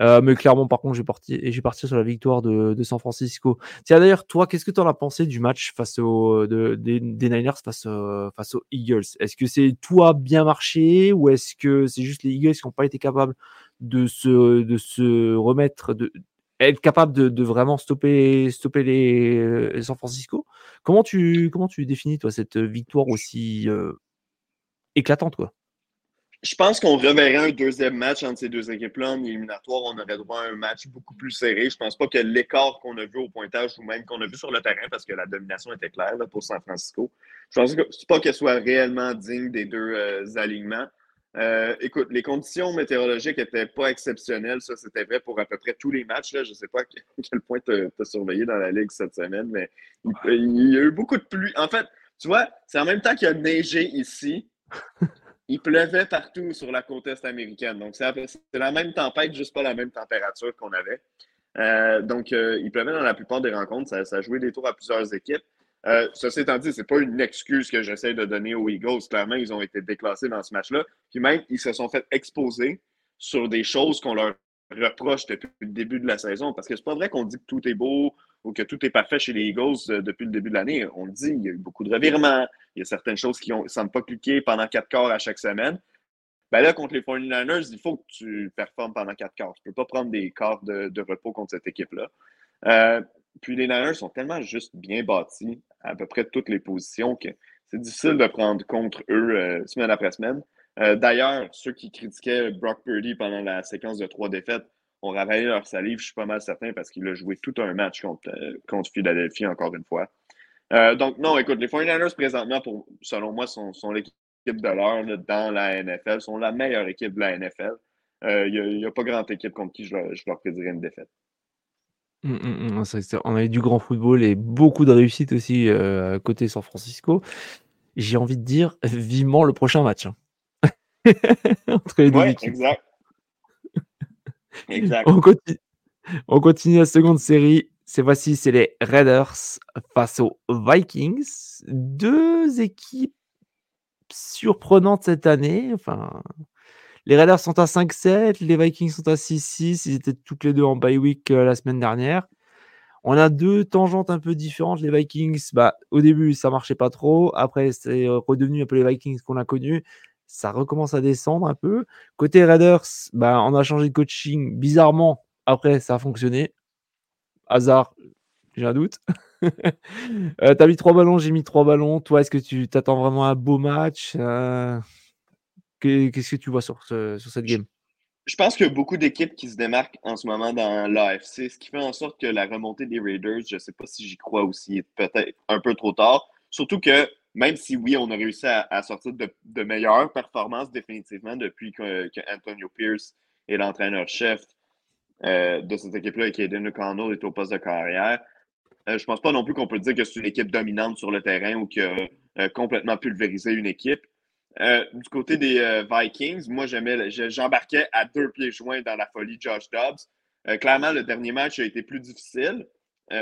Euh, mais clairement, par contre, je vais partir, partir sur la victoire de, San Francisco. Tiens, d'ailleurs, toi, qu'est-ce que tu en as pensé du match face aux des, Niners face, face aux Eagles? Est-ce que c'est toi bien marché ou est-ce que c'est juste les Eagles qui n'ont pas été capables de se, de se remettre, de, être capable de, vraiment stopper, stopper les, San Francisco? Comment tu, comment tu définis, toi, cette victoire aussi euh, éclatante, quoi? Je pense qu'on reverrait un deuxième match entre ces deux équipes-là en éliminatoire. On aurait droit à un match beaucoup plus serré. Je pense pas que l'écart qu'on a vu au pointage ou même qu'on a vu sur le terrain, parce que la domination était claire pour San Francisco, je pense pas qu'elle soit réellement digne des deux euh, alignements. Euh, écoute, les conditions météorologiques n'étaient pas exceptionnelles. Ça, c'était vrai pour à peu près tous les matchs. Là. Je ne sais pas à *laughs* quel point tu as, surveillé dans la Ligue cette semaine, mais il, y a eu beaucoup de pluie. En fait, tu vois, c'est en même temps qu'il a neigé ici. Il pleuvait partout sur la côte est américaine. Donc, c'est la même tempête, juste pas la même température qu'on avait. Euh, donc, euh, il pleuvait dans la plupart des rencontres. Ça, joué des tours à plusieurs équipes. Euh, ceci étant dit, ce n'est pas une excuse que j'essaie de donner aux Eagles. Clairement, ils ont été déclassés dans ce match-là. Puis même, ils se sont fait exposer sur des choses qu'on leur reproche depuis le début de la saison. Parce que c'est pas vrai qu'on dit que tout est beau ou que tout est parfait chez les Eagles depuis le début de l'année. On le dit, il y a eu beaucoup de revirements. Il y a certaines choses qui ne semblent pas cliquer pendant quatre quarts à chaque semaine. Ben là, contre les 49ers, il faut que tu performes pendant quatre quarts. Tu ne peux pas prendre des quarts de, repos contre cette équipe-là. Euh, puis les Niners sont tellement juste bien bâtis à peu près toutes les positions que c'est difficile de prendre contre eux euh, semaine après semaine. Euh, d'ailleurs, ceux qui critiquaient Brock Purdy pendant la séquence de trois défaites ont ravalé leur salive, je suis pas mal certain, parce qu'il a joué tout un match contre, contre Philadelphie, encore une fois. Donc, non, écoute, les 49ers, présentement, pour, selon moi, sont, sont l'équipe de l'heure dans la NFL, sont la meilleure équipe de la NFL. Il n'y a, pas grande équipe contre qui je, je leur prédirais une défaite. Mmh, mmh, mmh. on a eu du grand football et beaucoup de réussite aussi euh, côté San Francisco. J'ai envie de dire vivement le prochain match. Hein. *laughs* Entre les deux exact. *laughs* exact. On, continue, la seconde série. Cette fois-ci, c'est les Raiders face aux Vikings. Deux équipes surprenantes cette année. Les Raiders sont à 5-7, les Vikings sont à 6-6. Ils étaient toutes les deux en bye week euh, la semaine dernière. On a deux tangentes un peu différentes. Les Vikings, bah, au début, ça marchait pas trop. Après, c'est redevenu un peu les Vikings qu'on a connus. ça recommence à descendre un peu. Côté Raiders, bah, on a changé de coaching. Bizarrement, après, ça a fonctionné. Hasard, j'ai un doute. *laughs* euh, T'as mis trois ballons, j'ai mis trois ballons. Toi, est-ce que tu t'attends vraiment un beau match euh, Qu'est-ce que tu vois sur, ce, sur cette game? je pense qu'il y a beaucoup d'équipes qui se démarquent en ce moment dans l'AFC, ce qui fait en sorte que la remontée des Raiders, je ne sais pas si j'y crois aussi, peut-être un peu trop tard. Surtout que même si oui, on a réussi à, sortir de, meilleures performances définitivement depuis que, Antonio Pierce est l'entraîneur-chef de cette équipe-là et qu'Aiden O'Connell est au poste de carrière, euh, je ne pense pas non plus qu'on peut dire que c'est une équipe dominante sur le terrain ou qui a euh, complètement pulvérisé une équipe. du côté des Vikings, moi, j'embarquais à deux pieds joints dans la folie Josh Dobbs. clairement, le dernier match a été plus difficile,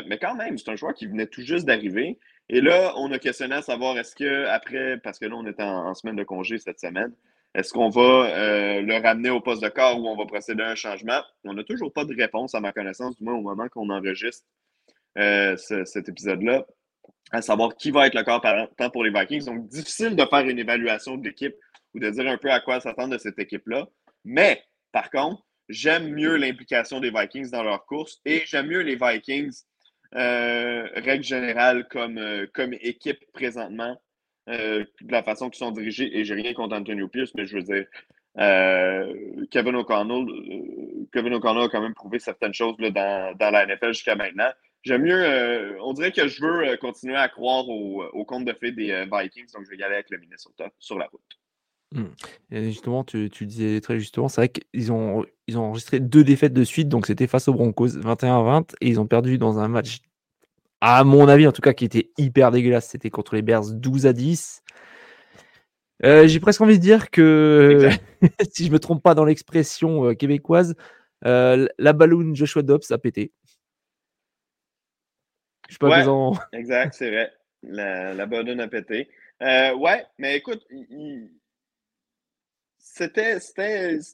mais quand même, c'est un joueur qui venait tout juste d'arriver. Et là, on a questionné à savoir est-ce que après, parce que là, on est en, semaine de congé cette semaine, est-ce qu'on va euh, le ramener au poste de corps ou on va procéder à un changement? On n'a toujours pas de réponse à ma connaissance, du moins au moment qu'on enregistre euh, cet épisode-là, à savoir qui va être le corps temps pour les Vikings. Donc, difficile de faire une évaluation de l'équipe ou de dire un peu à quoi s'attendre de cette équipe-là. Mais, par contre, j'aime mieux l'implication des Vikings dans leur course et j'aime mieux les Vikings euh, règle générale, comme équipe présentement, euh, de la façon qu'ils sont dirigés, et j'ai rien contre Antonio Pierce, mais je veux dire, Kevin O'Connell, Kevin O'Connell a quand même prouvé certaines choses là, dans, dans, la NFL jusqu'à maintenant. J'aime mieux, on dirait que je veux continuer à croire au, au compte de fait des Vikings, donc je vais y aller avec le Minnesota sur la route. Et justement, tu, tu disais très justement, c'est vrai qu'ils ont, ils ont enregistré deux défaites de suite, donc c'était face aux Broncos 21-20, et ils ont perdu dans un match, à mon avis en tout cas, qui était hyper dégueulasse. C'était contre les Bears 12 à 10. Euh, j'ai presque envie de dire que, *laughs* si je me trompe pas dans l'expression euh, québécoise, euh, la balloon Joshua Dobbs a pété. Je sais pas ouais, Exact, c'est vrai. La, la balloon a pété. ouais, mais écoute, il c'était,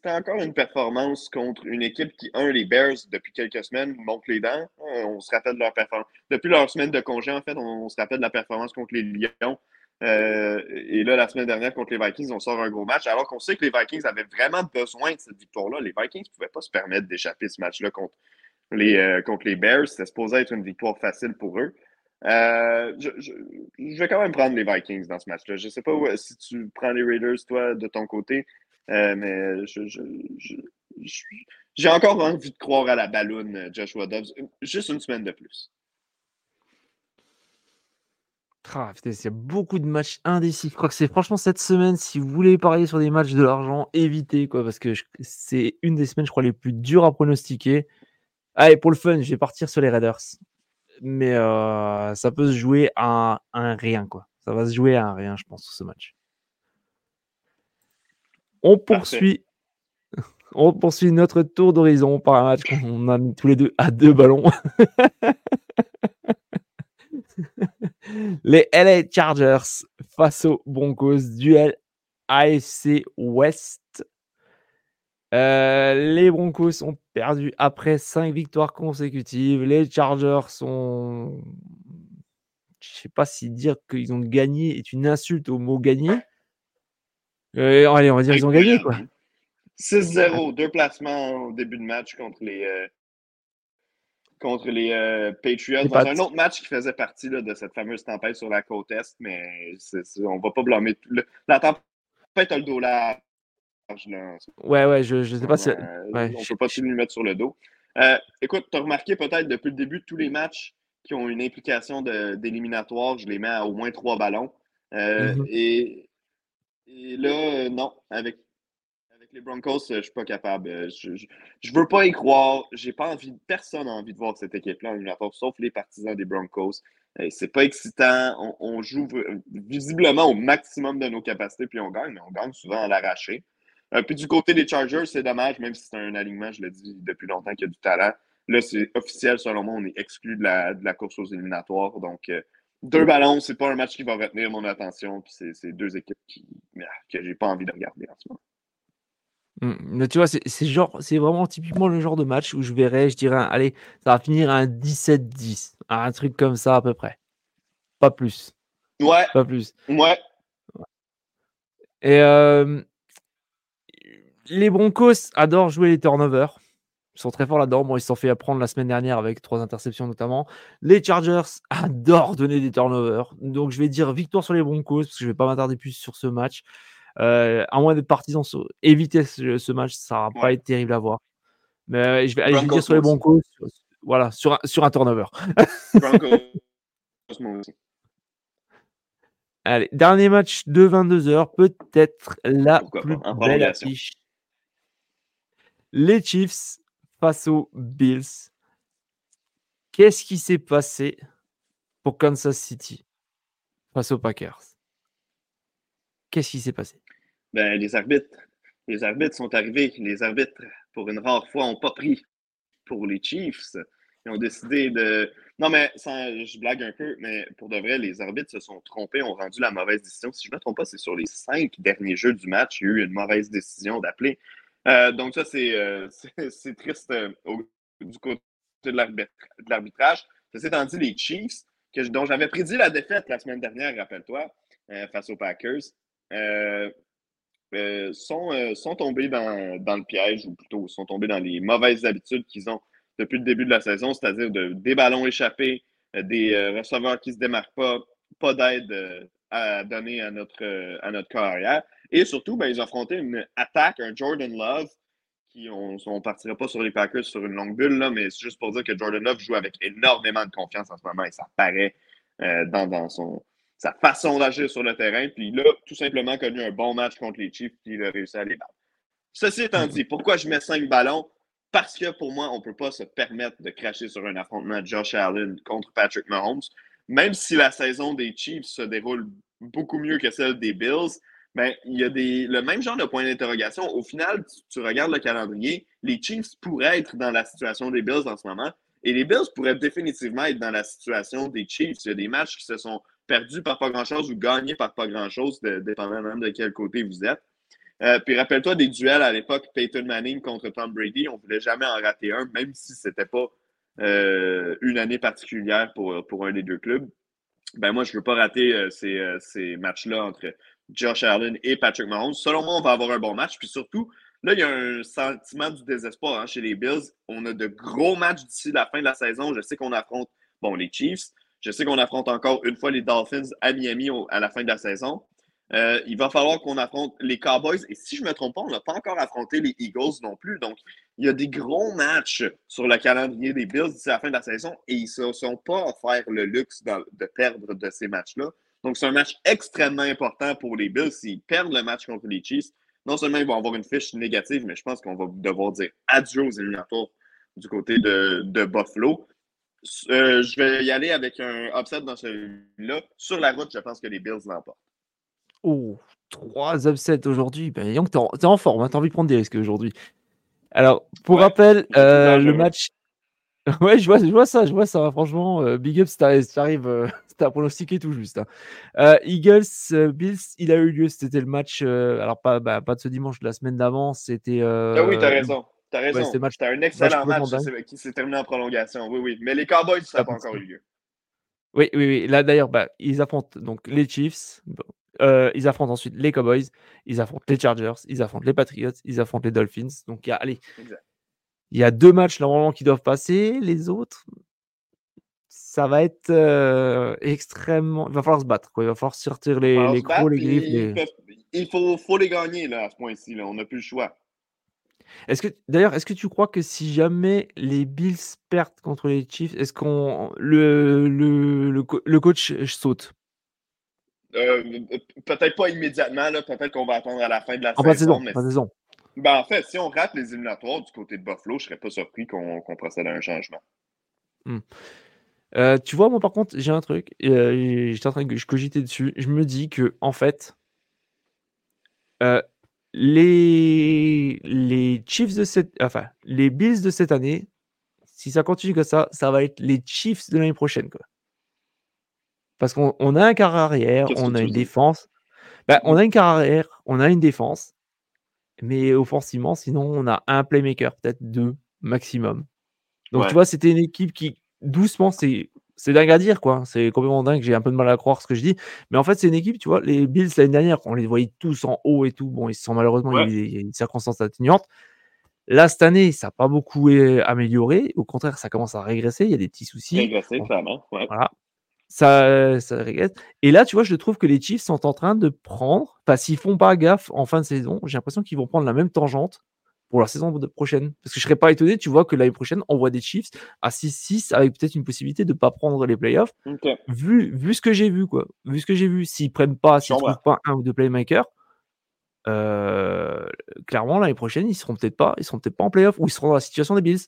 encore une performance contre une équipe qui, un, les Bears, depuis quelques semaines, montent les dents. Euh, on se rappelle de leur performance. Depuis leur semaine de congé, en fait, on, se rappelle de la performance contre les Lions. Euh, et là, la semaine dernière, contre les Vikings, on sort un gros match, alors qu'on sait que les Vikings avaient vraiment besoin de cette victoire-là. Les Vikings ne pouvaient pas se permettre d'échapper ce match-là contre les, euh, contre les Bears. C'était supposé être une victoire facile pour eux. je, je, vais quand même prendre les Vikings dans ce match-là. Je ne sais pas si tu prends les Raiders, toi, de ton côté. Euh, mais j'ai encore envie de croire à la balloune euh, Joshua Dobbs. Juste une semaine de plus. Il y a beaucoup de matchs indécis. Je crois que c'est franchement cette semaine, si vous voulez parier sur des matchs de l'argent, évitez, quoi, parce que c'est une des semaines, je crois, les plus dures à pronostiquer. Allez, pour le fun, je vais partir sur les Raiders. Mais euh, ça peut se jouer à un, rien, quoi. Ça va se jouer à un rien, je pense, ce match. On poursuit, *laughs* on poursuit notre tour d'horizon par un match qu'on a mis tous les deux à deux ballons. *laughs* les LA Chargers face aux Broncos, duel AFC West. Euh, les Broncos ont perdu après cinq victoires consécutives. Les Chargers sont. Je ne sais pas si dire qu'ils ont gagné est une insulte au mot gagner. Euh, allez, on va dire qu'ils ont gagné, quoi. 6-0, deux placements au début de match contre les, euh, contre les euh, Patriots. Dans un autre match qui faisait partie de cette fameuse tempête sur la côte Est, mais on ne va pas blâmer. la tempête a le dos large. Ouais, ouais, je ne sais pas si. on ne peut pas tout lui mettre sur le dos. écoute, tu as remarqué peut-être depuis le début de tous les matchs qui ont une implication d'éliminatoire, je les mets à au moins trois ballons. Mm-hmm. Et et là, euh, non, avec, les Broncos, euh, je suis pas capable. Euh, je, je, veux pas y croire. J'ai pas envie, personne n'a envie de voir cette équipe-là en sauf les partisans des Broncos. C'est pas excitant. On, joue visiblement au maximum de nos capacités, puis on gagne, mais on gagne souvent à l'arraché. puis du côté des Chargers, c'est dommage, même si c'est un alignement, je l'ai dit depuis longtemps, qu'il y a du talent. Là, c'est officiel, selon moi, on est exclu de la, de la course aux éliminatoires. Donc, deux ballons, c'est pas un match qui va retenir mon attention. Puis c'est deux équipes qui, ah, que j'ai pas envie de regarder en ce moment. Mmh, mais tu vois, c'est genre, c'est vraiment typiquement le genre de match où je verrais, je dirais, allez, ça va finir à un 17-10, un truc comme ça à peu près. Pas plus. Ouais. Pas plus. Ouais. Et les Broncos adorent jouer les turnovers. Ils sont très forts là-dedans. Bon, ils se sont fait apprendre la semaine dernière avec trois interceptions notamment. Les Chargers *laughs* adorent donner des turnovers. Donc je vais dire victoire sur les Broncos parce que je vais pas m'attarder plus sur ce match. Euh, à moins d'être partisan, éviter ce, match, ça va pas être terrible à voir. Mais je vais, aller dire sur les Broncos, voilà, sur un, sur un turnover. *laughs* Allez, dernier match de 22h, peut-être la plus belle affiche. Les Chiefs face aux Bills. Qu'est-ce qui s'est passé pour Kansas City face aux Packers? Qu'est-ce qui s'est passé? Ben, Les arbitres. Les arbitres sont arrivés. Les arbitres, pour une rare fois, n'ont pas pris pour les Chiefs. Ils ont décidé de. Non, mais je blague un peu, mais pour de vrai, les arbitres se sont trompés, ont rendu la mauvaise décision. Si je ne me trompe pas, c'est sur les cinq derniers jeux du match, il y a eu une mauvaise décision d'appeler. Euh, donc, ça, c'est euh, *laughs* triste euh, du côté de l'arbitrage. Ceci étant dit, les Chiefs, dont j'avais prédit la défaite la semaine dernière, rappelle-toi, face aux Packers, sont, sont tombés dans, le piège, ou plutôt sont tombés dans les mauvaises habitudes qu'ils ont depuis le début de la saison, c'est-à-dire de, des ballons échappés, des receveurs qui ne se démarquent pas, pas d'aide à donner à notre, à notre carrière. Et surtout, ben, ils ont affronté une attaque, un Jordan Love, qui on ne partira pas sur les Packers sur une longue bulle, là, mais c'est juste pour dire que Jordan Love joue avec énormément de confiance en ce moment et ça paraît euh, dans, dans son, sa façon d'agir sur le terrain. Puis il a tout simplement connu un bon match contre les Chiefs puis il a réussi à les battre. Ceci étant dit, pourquoi je mets cinq ballons? Parce que pour moi, on ne peut pas se permettre de cracher sur un affrontement de Josh Allen contre Patrick Mahomes. Même si la saison des Chiefs se déroule beaucoup mieux que celle des Bills, ben, il y a le même genre de point d'interrogation. Au final, tu, regardes le calendrier, les Chiefs pourraient être dans la situation des Bills en ce moment. Et les Bills pourraient définitivement être dans la situation des Chiefs. Il y a des matchs qui se sont perdus par pas grand-chose ou gagnés par pas grand-chose, dépendamment de quel côté vous êtes. Euh, puis rappelle-toi des duels à l'époque, Peyton Manning contre Tom Brady. On ne voulait jamais en rater un, même si ce n'était pas euh, une année particulière pour, un des deux clubs. Ben moi, je ne veux pas rater euh, ces, ces matchs-là entre Josh Allen et Patrick Mahomes. Selon moi, on va avoir un bon match. Puis surtout, là, il y a un sentiment du désespoir hein, chez les Bills. On a de gros matchs d'ici la fin de la saison. Je sais qu'on affronte bon, les Chiefs. Je sais qu'on affronte encore une fois les Dolphins à Miami à la fin de la saison. Euh, il va falloir qu'on affronte les Cowboys. Et si je ne me trompe pas, on n'a pas encore affronté les Eagles non plus. Donc, il y a des gros matchs sur le calendrier des Bills d'ici la fin de la saison et ils ne se sont pas offerts le luxe de perdre de ces matchs-là. Donc, c'est un match extrêmement important pour les Bills. S'ils perdent le match contre les Chiefs, non seulement ils vont avoir une fiche négative, mais je pense qu'on va devoir dire adieu aux éliminatoires du côté de, Buffalo. Euh, je vais y aller avec un upset dans celui-là. Sur la route, je pense que les Bills l'emportent. Oh, trois upsets aujourd'hui. Ben, t'es en, es en forme, hein. t'as envie de prendre des risques aujourd'hui. Alors, pour rappel, euh, le match. *laughs* ouais, je vois, je vois ça, je vois ça. Franchement, euh, big up t'arrives *laughs* t'as pronostiqué tout juste. Hein. Euh, Eagles, euh, Bills, il a eu lieu. C'était le match. Euh, alors, pas, bah, pas de ce dimanche, de la semaine d'avant. C'était. ah oui, t'as raison. T'as raison. C'était un excellent match, qui s'est terminé en prolongation. Oui, oui. Mais les Cowboys, ça n'a pas encore eu lieu. Oui, oui, oui. Là, d'ailleurs, bah, ils affrontent donc les Chiefs. Ils affrontent ensuite les Cowboys. Ils affrontent les Chargers. Ils affrontent les Patriots. Ils affrontent les Dolphins. Donc, il y a, allez. Il y a deux matchs normalement qui doivent passer. Les autres, ça va être extrêmement. Il va falloir se battre. Quoi. Il va falloir sortir les, les crocs, les griffes. Il faut, faut, les gagner là, à ce point-ci. On n'a plus le choix. Est-ce que d'ailleurs, est-ce que tu crois que si jamais les Bills perdent contre les Chiefs, est-ce qu'on le, le, le, coach saute? Euh, Peut-être pas immédiatement. Peut-être qu'on va attendre à la fin de la saison. mais... saison. Ben, en fait, si on rate les éliminatoires du côté de Buffalo, je ne serais pas surpris qu'on procède à un changement. Mmh. Euh, tu vois, moi, par contre, j'ai un truc. Euh, j'étais en train de je cogitais dessus. Je me dis que, en fait, euh, les, les Chiefs de cette, enfin, les Bills de cette année, si ça continue comme ça, ça va être les Chiefs de l'année prochaine, quoi. Parce qu'on on a un quart arrière, on a une défense. Bah, on a une quart arrière, on a une défense, mais offensivement, sinon, on a un playmaker, peut-être deux maximum. Donc, tu vois, c'était une équipe qui, doucement, c'est c'est dingue à dire, quoi. C'est complètement dingue. J'ai un peu de mal à croire ce que je dis. Mais en fait, c'est une équipe, tu vois, les Bills l'année dernière, on les voyait tous en haut et tout. Bon, ils sont malheureusement, il, y a, une circonstance atténuante. Là, cette année, ça n'a pas beaucoup amélioré. Au contraire, ça commence à régresser. Il y a des petits soucis. Régresser, clairement. Voilà. Ça, ça. Et là, tu vois, je trouve que les Chiefs sont en train de prendre, enfin, s'ils font pas gaffe en fin de saison, j'ai l'impression qu'ils vont prendre la même tangente pour la saison prochaine. Parce que je serais pas étonné, tu vois, que l'année prochaine, on voit des Chiefs à 6-6 avec peut-être une possibilité de ne pas prendre les playoffs. Vu, vu ce que j'ai vu, quoi. Vu ce que j'ai vu, s'ils prennent pas, s'ils trouvent pas un ou deux playmakers, euh, clairement, l'année prochaine, ils seront peut-être pas, ils seront peut-être pas en playoff ou ils seront dans la situation des Bills.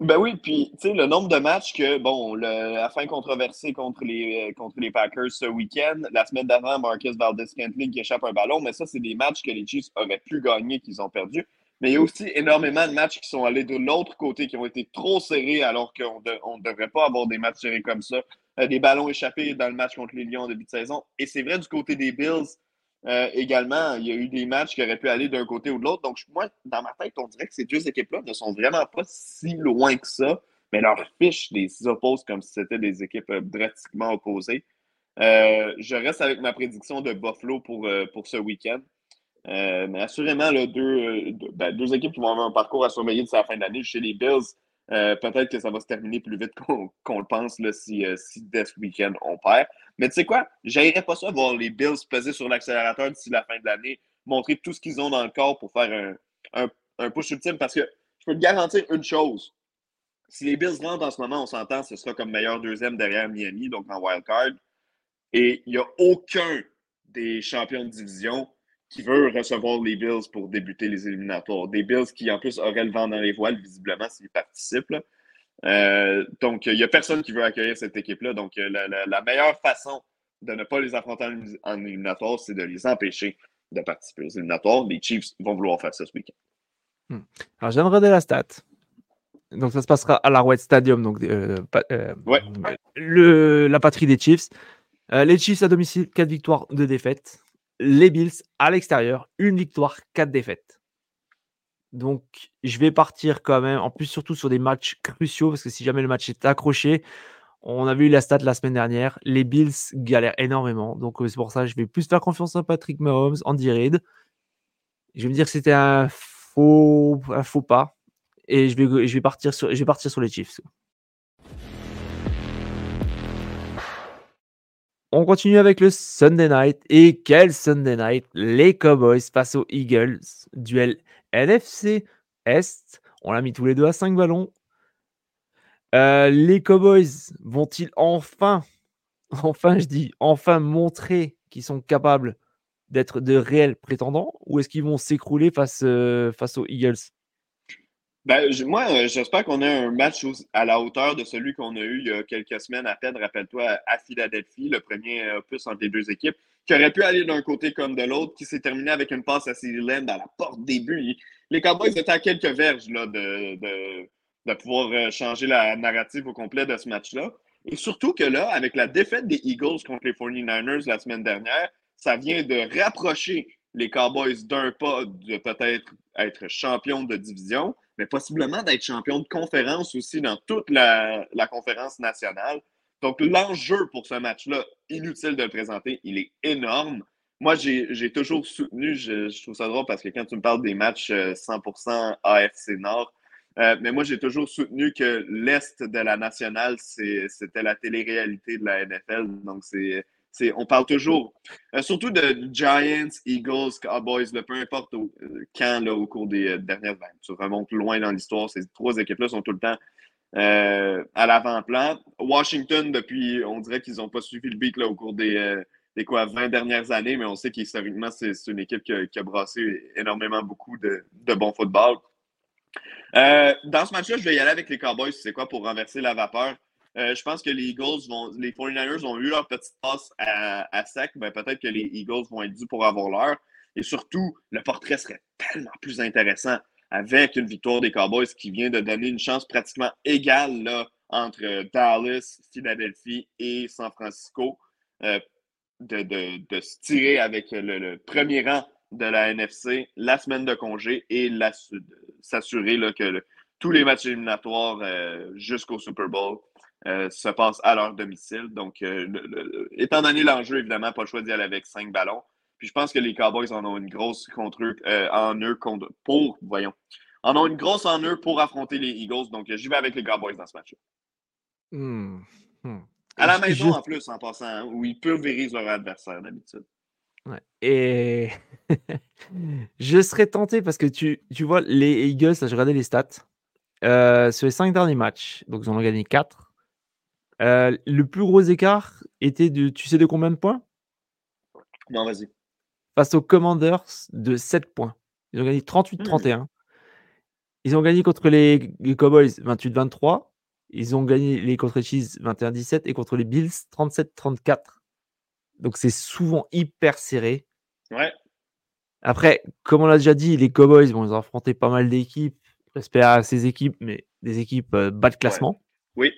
Ben oui, puis tu sais, le nombre de matchs que, bon, la fin controversée contre les, contre les Packers ce week-end, la semaine d'avant, Marcus Valdez-Scantling qui échappe un ballon, mais ça, c'est des matchs que les Chiefs auraient pu gagner, qu'ils ont perdu. Mais il y a aussi énormément de matchs qui sont allés de l'autre côté, qui ont été trop serrés alors qu'on ne devrait pas avoir des matchs serrés comme ça. Euh, des ballons échappés dans le match contre les Lions en début de saison. Et c'est vrai du côté des Bills euh, également, il y a eu des matchs qui auraient pu aller d'un côté ou de l'autre. Donc, moi, dans ma tête, on dirait que ces deux équipes-là ne sont vraiment pas si loin que ça. Mais leur fiche les opposent comme si c'était des équipes euh, drastiquement opposées. je reste avec ma prédiction de Buffalo pour, pour ce week-end. Euh, mais assurément, deux, ben, deux, équipes qui vont avoir un parcours à surveiller de la fin d'année. Chez les Bills, euh, peut-être que ça va se terminer plus vite *laughs* qu'on le pense si, euh, dès ce week-end on perd. Mais tu sais quoi? J'aimerais pas ça voir les Bills peser sur l'accélérateur d'ici la fin de l'année, montrer tout ce qu'ils ont dans le corps pour faire un, push ultime. Parce que je peux te garantir une chose. Si les Bills rentrent en ce moment, on s'entend, ce sera comme meilleur deuxième derrière Miami, donc en wild card. Et il n'y a aucun des champions de division qui veut recevoir les Bills pour débuter les éliminatoires. Des Bills qui, en plus, auraient le vent dans les voiles, visiblement, s'ils participent. Euh, donc, il n'y a personne qui veut accueillir cette équipe-là. Donc, euh, la, meilleure façon de ne pas les affronter en, éliminatoire, c'est de les empêcher de participer aux éliminatoires. Les Chiefs vont vouloir faire ça ce week-end. Hmm. Alors, j'aimerais de la stat. Donc, ça se passera à l'Arrowhead Stadium, donc euh, le, la patrie des Chiefs. les Chiefs à domicile, 4 victoires, 2 défaites les Bills à l'extérieur, une victoire, quatre défaites. Donc, je vais partir quand même, en plus, surtout sur des matchs cruciaux, parce que si jamais le match est accroché, on a vu la stat la semaine dernière, les Bills galèrent énormément. Donc, euh, c'est pour ça que je vais plus faire confiance à Patrick Mahomes, Andy Reid. Je vais me dire que c'était un faux, pas. Et je vais, je vais, partir, sur, je vais partir sur les Chiefs. On continue avec le Sunday Night. Et quel Sunday Night? Les Cowboys face aux Eagles. Duel NFC Est. On l'a mis tous les deux à 5 ballons. Euh, les Cowboys vont-ils enfin, *laughs* enfin je dis, enfin montrer qu'ils sont capables d'être de réels prétendants? Ou est-ce qu'ils vont s'écrouler face, euh, face aux Eagles? Ben, moi, euh, j'espère qu'on a un match à la hauteur de celui qu'on a eu il y a quelques semaines à peine, rappelle-toi, à Philadelphie, le premier opus entre les deux équipes, qui aurait pu aller d'un côté comme de l'autre, qui s'est terminé avec une passe à Lamb à la porte début. Les Cowboys étaient à quelques verges là, de, de, de, pouvoir euh, changer la narrative au complet de ce match-là. Et surtout que là, avec la défaite des Eagles contre les 49ers la semaine dernière, ça vient de rapprocher les Cowboys d'un pas de peut-être être champion de division mais possiblement d'être champion de conférence aussi dans toute la, conférence nationale. Donc, l'enjeu pour ce match-là, inutile de le présenter, il est énorme. Moi, j'ai toujours soutenu, je, trouve ça drôle parce que quand tu me parles des matchs 100% euh, AFC Nord, euh, mais moi, j'ai toujours soutenu que l'Est de la nationale, c'était la télé-réalité de la NFL. Donc, c'est on parle toujours, euh, surtout de Giants, Eagles, Cowboys, peu importe euh, quand au cours des euh, dernières années. Tu remontes loin dans l'histoire, ces trois équipes-là sont tout le temps à l'avant-plan. Washington, depuis, on dirait qu'ils n'ont pas suivi le beat là, au cours des, des quoi, 20 dernières années, mais on sait qu'historiquement, c'est une équipe qui a, brassé énormément beaucoup de, de bon football. dans ce match-là, je vais y aller avec les Cowboys, c'est quoi, pour renverser la vapeur? Euh, je pense que les Eagles vont. Les 49ers ont eu leur petite passe à, sec. Ben, peut-être que les Eagles vont être dû pour avoir l'heure. Et surtout, le portrait serait tellement plus intéressant avec une victoire des Cowboys qui vient de donner une chance pratiquement égale là, entre Dallas, Philadelphie et San Francisco euh, de, de, de, se tirer avec le, premier rang de la NFC la semaine de congé et s'assurer que tous les matchs éliminatoires euh, jusqu'au Super Bowl se passe à leur domicile. Donc, étant donné l'enjeu, évidemment, pas le choix d'y aller avec cinq ballons. Puis je pense que les Cowboys en ont une grosse contre eux, en eux contre, pour, voyons, en ont une grosse en eux pour affronter les Eagles. Donc, j'y vais avec les Cowboys dans ce match-là. Hmm, hmm. À la maison, en plus, en passant, hein, où ils pulvérisent leur adversaire d'habitude. Et *laughs* je serais tenté parce que tu, tu vois, les Eagles, j'ai regardé les stats. Euh, sur les cinq derniers matchs, donc ils en ont gagné 4. Euh, le plus gros écart était de, tu sais de combien de points? Non, vas-y. Face aux Commanders de 7 points. Ils ont gagné 38-31. Hmm. Ils ont gagné contre les, Cowboys 28-23. Ils ont gagné les contre les Chiefs 21-17 et contre les Bills 37-34. Donc c'est souvent hyper serré. Ouais. Après, comme on l'a déjà dit, les Cowboys, bon, ils ont affronté pas mal d'équipes. J'espère à ces équipes, mais des équipes euh, bas de classement. Oui.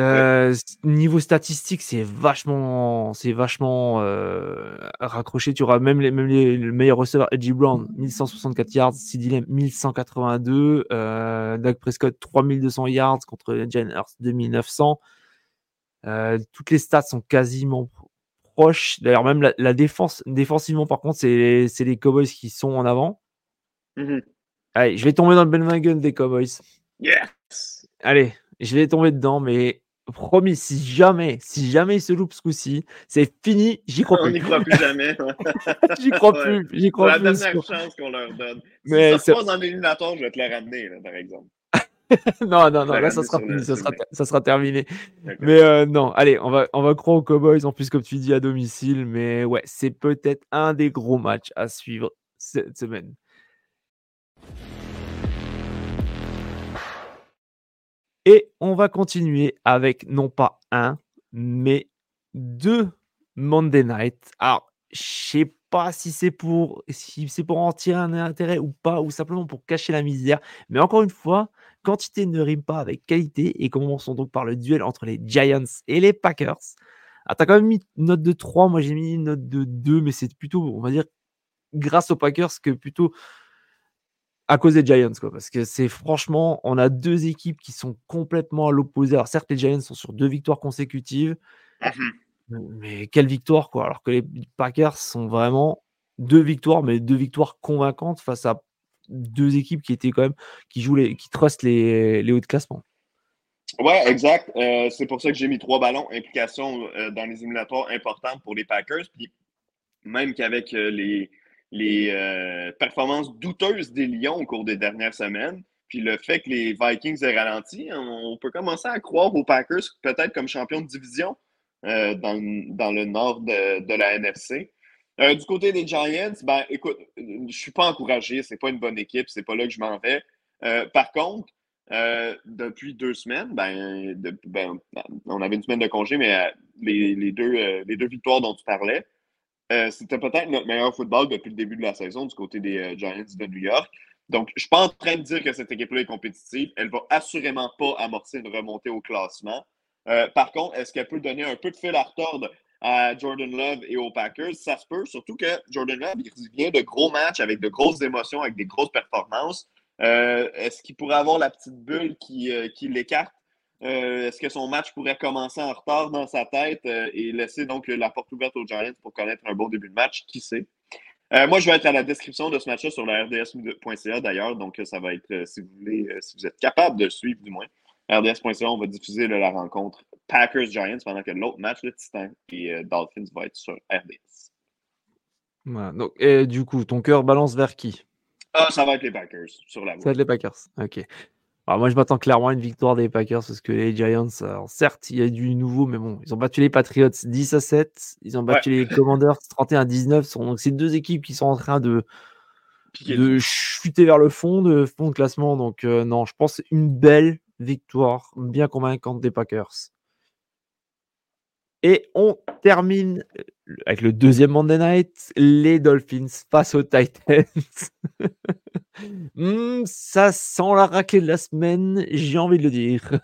Euh, niveau statistique, c'est vachement, c'est vachement euh, raccroché. Tu auras même les, même les, le meilleur receveur, Edgy Brown, 1164 yards, Lamb, 1182, euh, Doug Prescott, 3200 yards contre Jane Hurst, 2900. toutes les stats sont quasiment proches. D'ailleurs, même la, défense, défensivement, par contre, c'est les Cowboys qui sont en avant. Mm-hmm. Allez, je vais tomber dans le bandwagon des Cowboys. Yes! Allez, je vais tomber dedans, mais promis, si jamais, si jamais il se loupe ce coup-ci, c'est fini, j'y crois *laughs* plus. On n'y croit plus jamais. *laughs* j'y crois plus, j'y crois plus. C'est la dernière chance qu'on leur donne. Mais si ça se passe dans l'éliminatoire, je vais te le ramener, là, par exemple. *laughs* non, non, non, là, ça sera fini, ça sera, ça sera terminé. Mais euh, non, allez, on va, on va croire aux Cowboys, en plus, comme tu dis, à domicile. Mais ouais, c'est peut-être un des gros matchs à suivre cette semaine. Et on va continuer avec non pas un, mais deux Monday Night. Alors, je sais pas si c'est pour, si c'est pour en tirer un intérêt ou pas, ou simplement pour cacher la misère. Mais encore une fois, quantité ne rime pas avec qualité. Et commençons donc par le duel entre les Giants et les Packers. Ah, tu as quand même mis une note de 3, moi j'ai mis une note de 2, mais c'est plutôt, on va dire, grâce aux Packers que plutôt à cause des Giants, quoi. Parce que c'est franchement, on a deux équipes qui sont complètement à l'opposé. Alors certes, les Giants sont sur deux victoires consécutives, mmh mais quelle victoire, quoi. Alors que les Packers sont vraiment deux victoires, mais deux victoires convaincantes face à deux équipes qui étaient quand même, qui jouent les, qui trustent les, les hauts de classement. Ouais, exact. Euh, c'est pour ça que j'ai mis trois ballons. Implication euh, dans les éliminatoires importantes pour les Packers. Puis même qu'avec euh, les, les euh, performances douteuses des Lions au cours des dernières semaines, puis le fait que les Vikings aient ralenti, on peut commencer à croire aux Packers peut-être comme champion de division euh, dans, le nord de, la NFC. Euh, du côté des Giants, ben écoute, je suis pas encouragé, c'est pas une bonne équipe, c'est pas là que je m'en vais. par contre, depuis deux semaines, ben, ben, on avait une semaine de congé, mais les, deux, les deux victoires dont tu parlais, euh, c'était peut-être notre meilleur football depuis le début de la saison du côté des euh, Giants de New York. Donc, je ne suis pas en train de dire que cette équipe-là est compétitive. Elle ne va assurément pas amorcer une remontée au classement. Euh, par contre, est-ce qu'elle peut donner un peu de fil à retordre à Jordan Love et aux Packers? Ça se peut, surtout que Jordan Love, il vient de gros matchs avec de grosses émotions, avec des grosses performances. est-ce qu'il pourrait avoir la petite bulle qui, qui l'écarte? Euh, est-ce que son match pourrait commencer en retard dans sa tête euh, et laisser donc la porte ouverte aux Giants pour connaître un bon début de match? Qui sait? Euh, moi, je vais être à la description de ce match-là sur la RDS.ca d'ailleurs. Donc, ça va être, si vous voulez, si vous êtes capable de le suivre du moins, RDS.ca, on va diffuser la rencontre Packers-Giants pendant que l'autre match, le Titan et Dolphins, va être sur RDS. donc, et du coup, ton cœur balance vers qui? Ah, ça va être les Packers sur la voie. Ça va être les Packers. OK moi, je m'attends clairement à une victoire des Packers parce que les Giants, certes, il y a du nouveau, mais bon, ils ont battu les Patriots 10 à 7, ils ont battu les Commanders 31 à 19. Donc, c'est deux équipes qui sont en train de, de chuter vers le fond de, fond de classement. Donc, euh, non, je pense une belle victoire, bien convaincante des Packers. Et on termine euh, avec le deuxième Monday Night, les Dolphins face aux Titans. *laughs* Hmm, ça sent la raclée de la semaine, j'ai envie de le dire.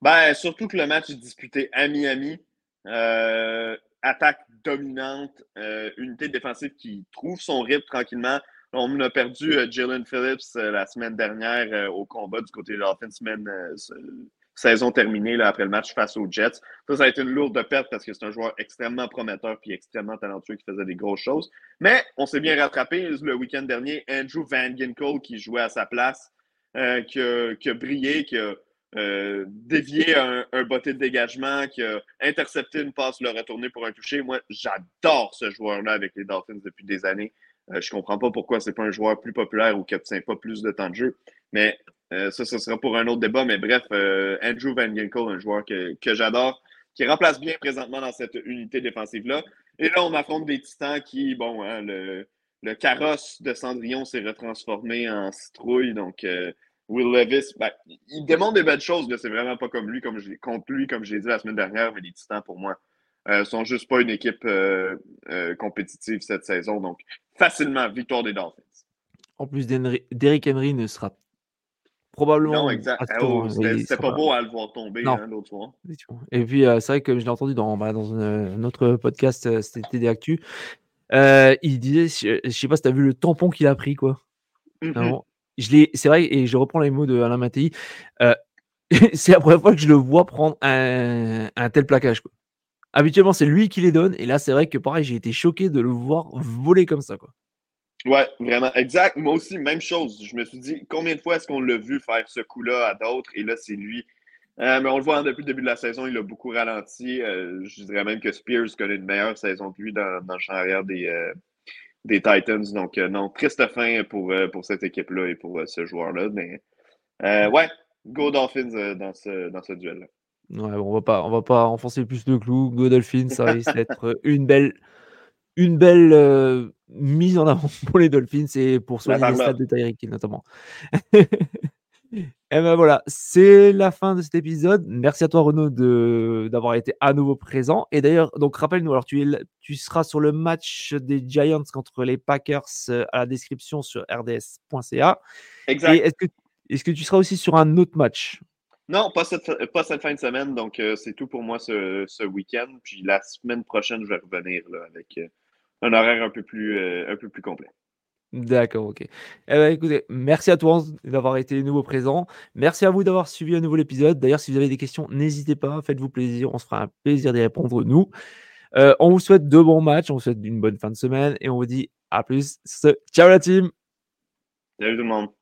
Ben, surtout que le match est disputé à Miami. Euh, attaque dominante, euh, unité défensive qui trouve son rythme tranquillement. On a perdu Jalen Phillips la semaine dernière au combat du côté de l'Offense saison terminée là, après le match face aux Jets. Ça, ça a été une lourde perte parce que c'est un joueur extrêmement prometteur puis extrêmement talentueux qui faisait des grosses choses. Mais on s'est bien rattrapé le week-end dernier. Andrew Van Ginkel qui jouait à sa place, euh, qui, a, qui, a, brillé, qui a euh, dévié un, botté de dégagement, qui a intercepté une passe, le retourné pour un toucher. Moi, j'adore ce joueur-là avec les Dolphins depuis des années. Euh, je ne comprends pas pourquoi ce n'est pas un joueur plus populaire ou qui n'obtient pas plus de temps de jeu. Mais euh, ça, ce sera pour un autre débat. Mais bref, euh, Andrew Van Ginkel, un joueur que, que j'adore, qui remplace bien présentement dans cette unité défensive-là. Et là, on affronte des titans qui, bon, hein, le, le, carrosse de Cendrillon s'est retransformé en citrouille. Donc, Will Levis, ben, il demande des belles choses. C'est vraiment pas comme lui, comme je, contre lui, comme je l'ai dit la semaine dernière. Mais les titans, pour moi, euh, sont juste pas une équipe euh, euh, compétitive cette saison. Donc, facilement, victoire des Dolphins. En plus, Derrick Henry ne sera probablement. Non, exact. Oh, C'était pas beau à le voir tomber hein, l'autre soir. Et puis, c'est vrai que je l'ai entendu dans, bah, dans un, autre podcast, c'était des Actu. il disait, je, sais pas si tu as vu le tampon qu'il a pris, quoi. Mm-hmm. c'est vrai, et je reprends les mots de Alain Mattei. *laughs* c'est la première fois que je le vois prendre un, un tel plaquage. Quoi. Habituellement, c'est lui qui les donne. Et là, c'est vrai que pareil, j'ai été choqué de le voir voler comme ça. Quoi. Ouais, vraiment. Exact. Moi aussi, même chose. Je me suis dit, combien de fois est-ce qu'on l'a vu faire ce coup-là à d'autres? Et là, c'est lui. Euh, mais on le voit depuis le début de la saison, il a beaucoup ralenti. Euh, je dirais même que Spears connaît une meilleure saison que lui dans, le champ arrière des, euh, des Titans. Donc, non, triste fin pour, pour cette équipe-là et pour ce joueur-là. Mais ouais, go Dolphins dans ce, dans ce duel-là on va pas, on va pas enfoncer plus le clou. Godolphin, ça risque d'être une belle, une belle euh, mise en avant pour les Dolphins et pour soigner les stades de Tyreek notamment. *laughs* et ben voilà, c'est la fin de cet épisode. Merci à toi Renaud d'avoir été à nouveau présent. Et d'ailleurs, donc rappelle-nous, alors tu, es, tu seras sur le match des Giants contre les Packers euh, à la description sur rds.ca. Exact. est-ce que, tu seras aussi sur un autre match? Non, pas cette, pas cette fin de semaine. Donc, euh, c'est tout pour moi ce, ce week-end. Puis la semaine prochaine, je vais revenir là, avec euh, un horaire un peu plus, euh, un peu plus complet. D'accord, ok. Eh ben, écoutez, merci à toi d'avoir été nouveau présent. Merci à vous d'avoir suivi un nouveau épisode. D'ailleurs, si vous avez des questions, n'hésitez pas, faites-vous plaisir. On se fera un plaisir d'y répondre, nous. on vous souhaite de bons matchs, on vous souhaite une bonne fin de semaine et on vous dit à plus. Ciao la team! Salut tout le monde!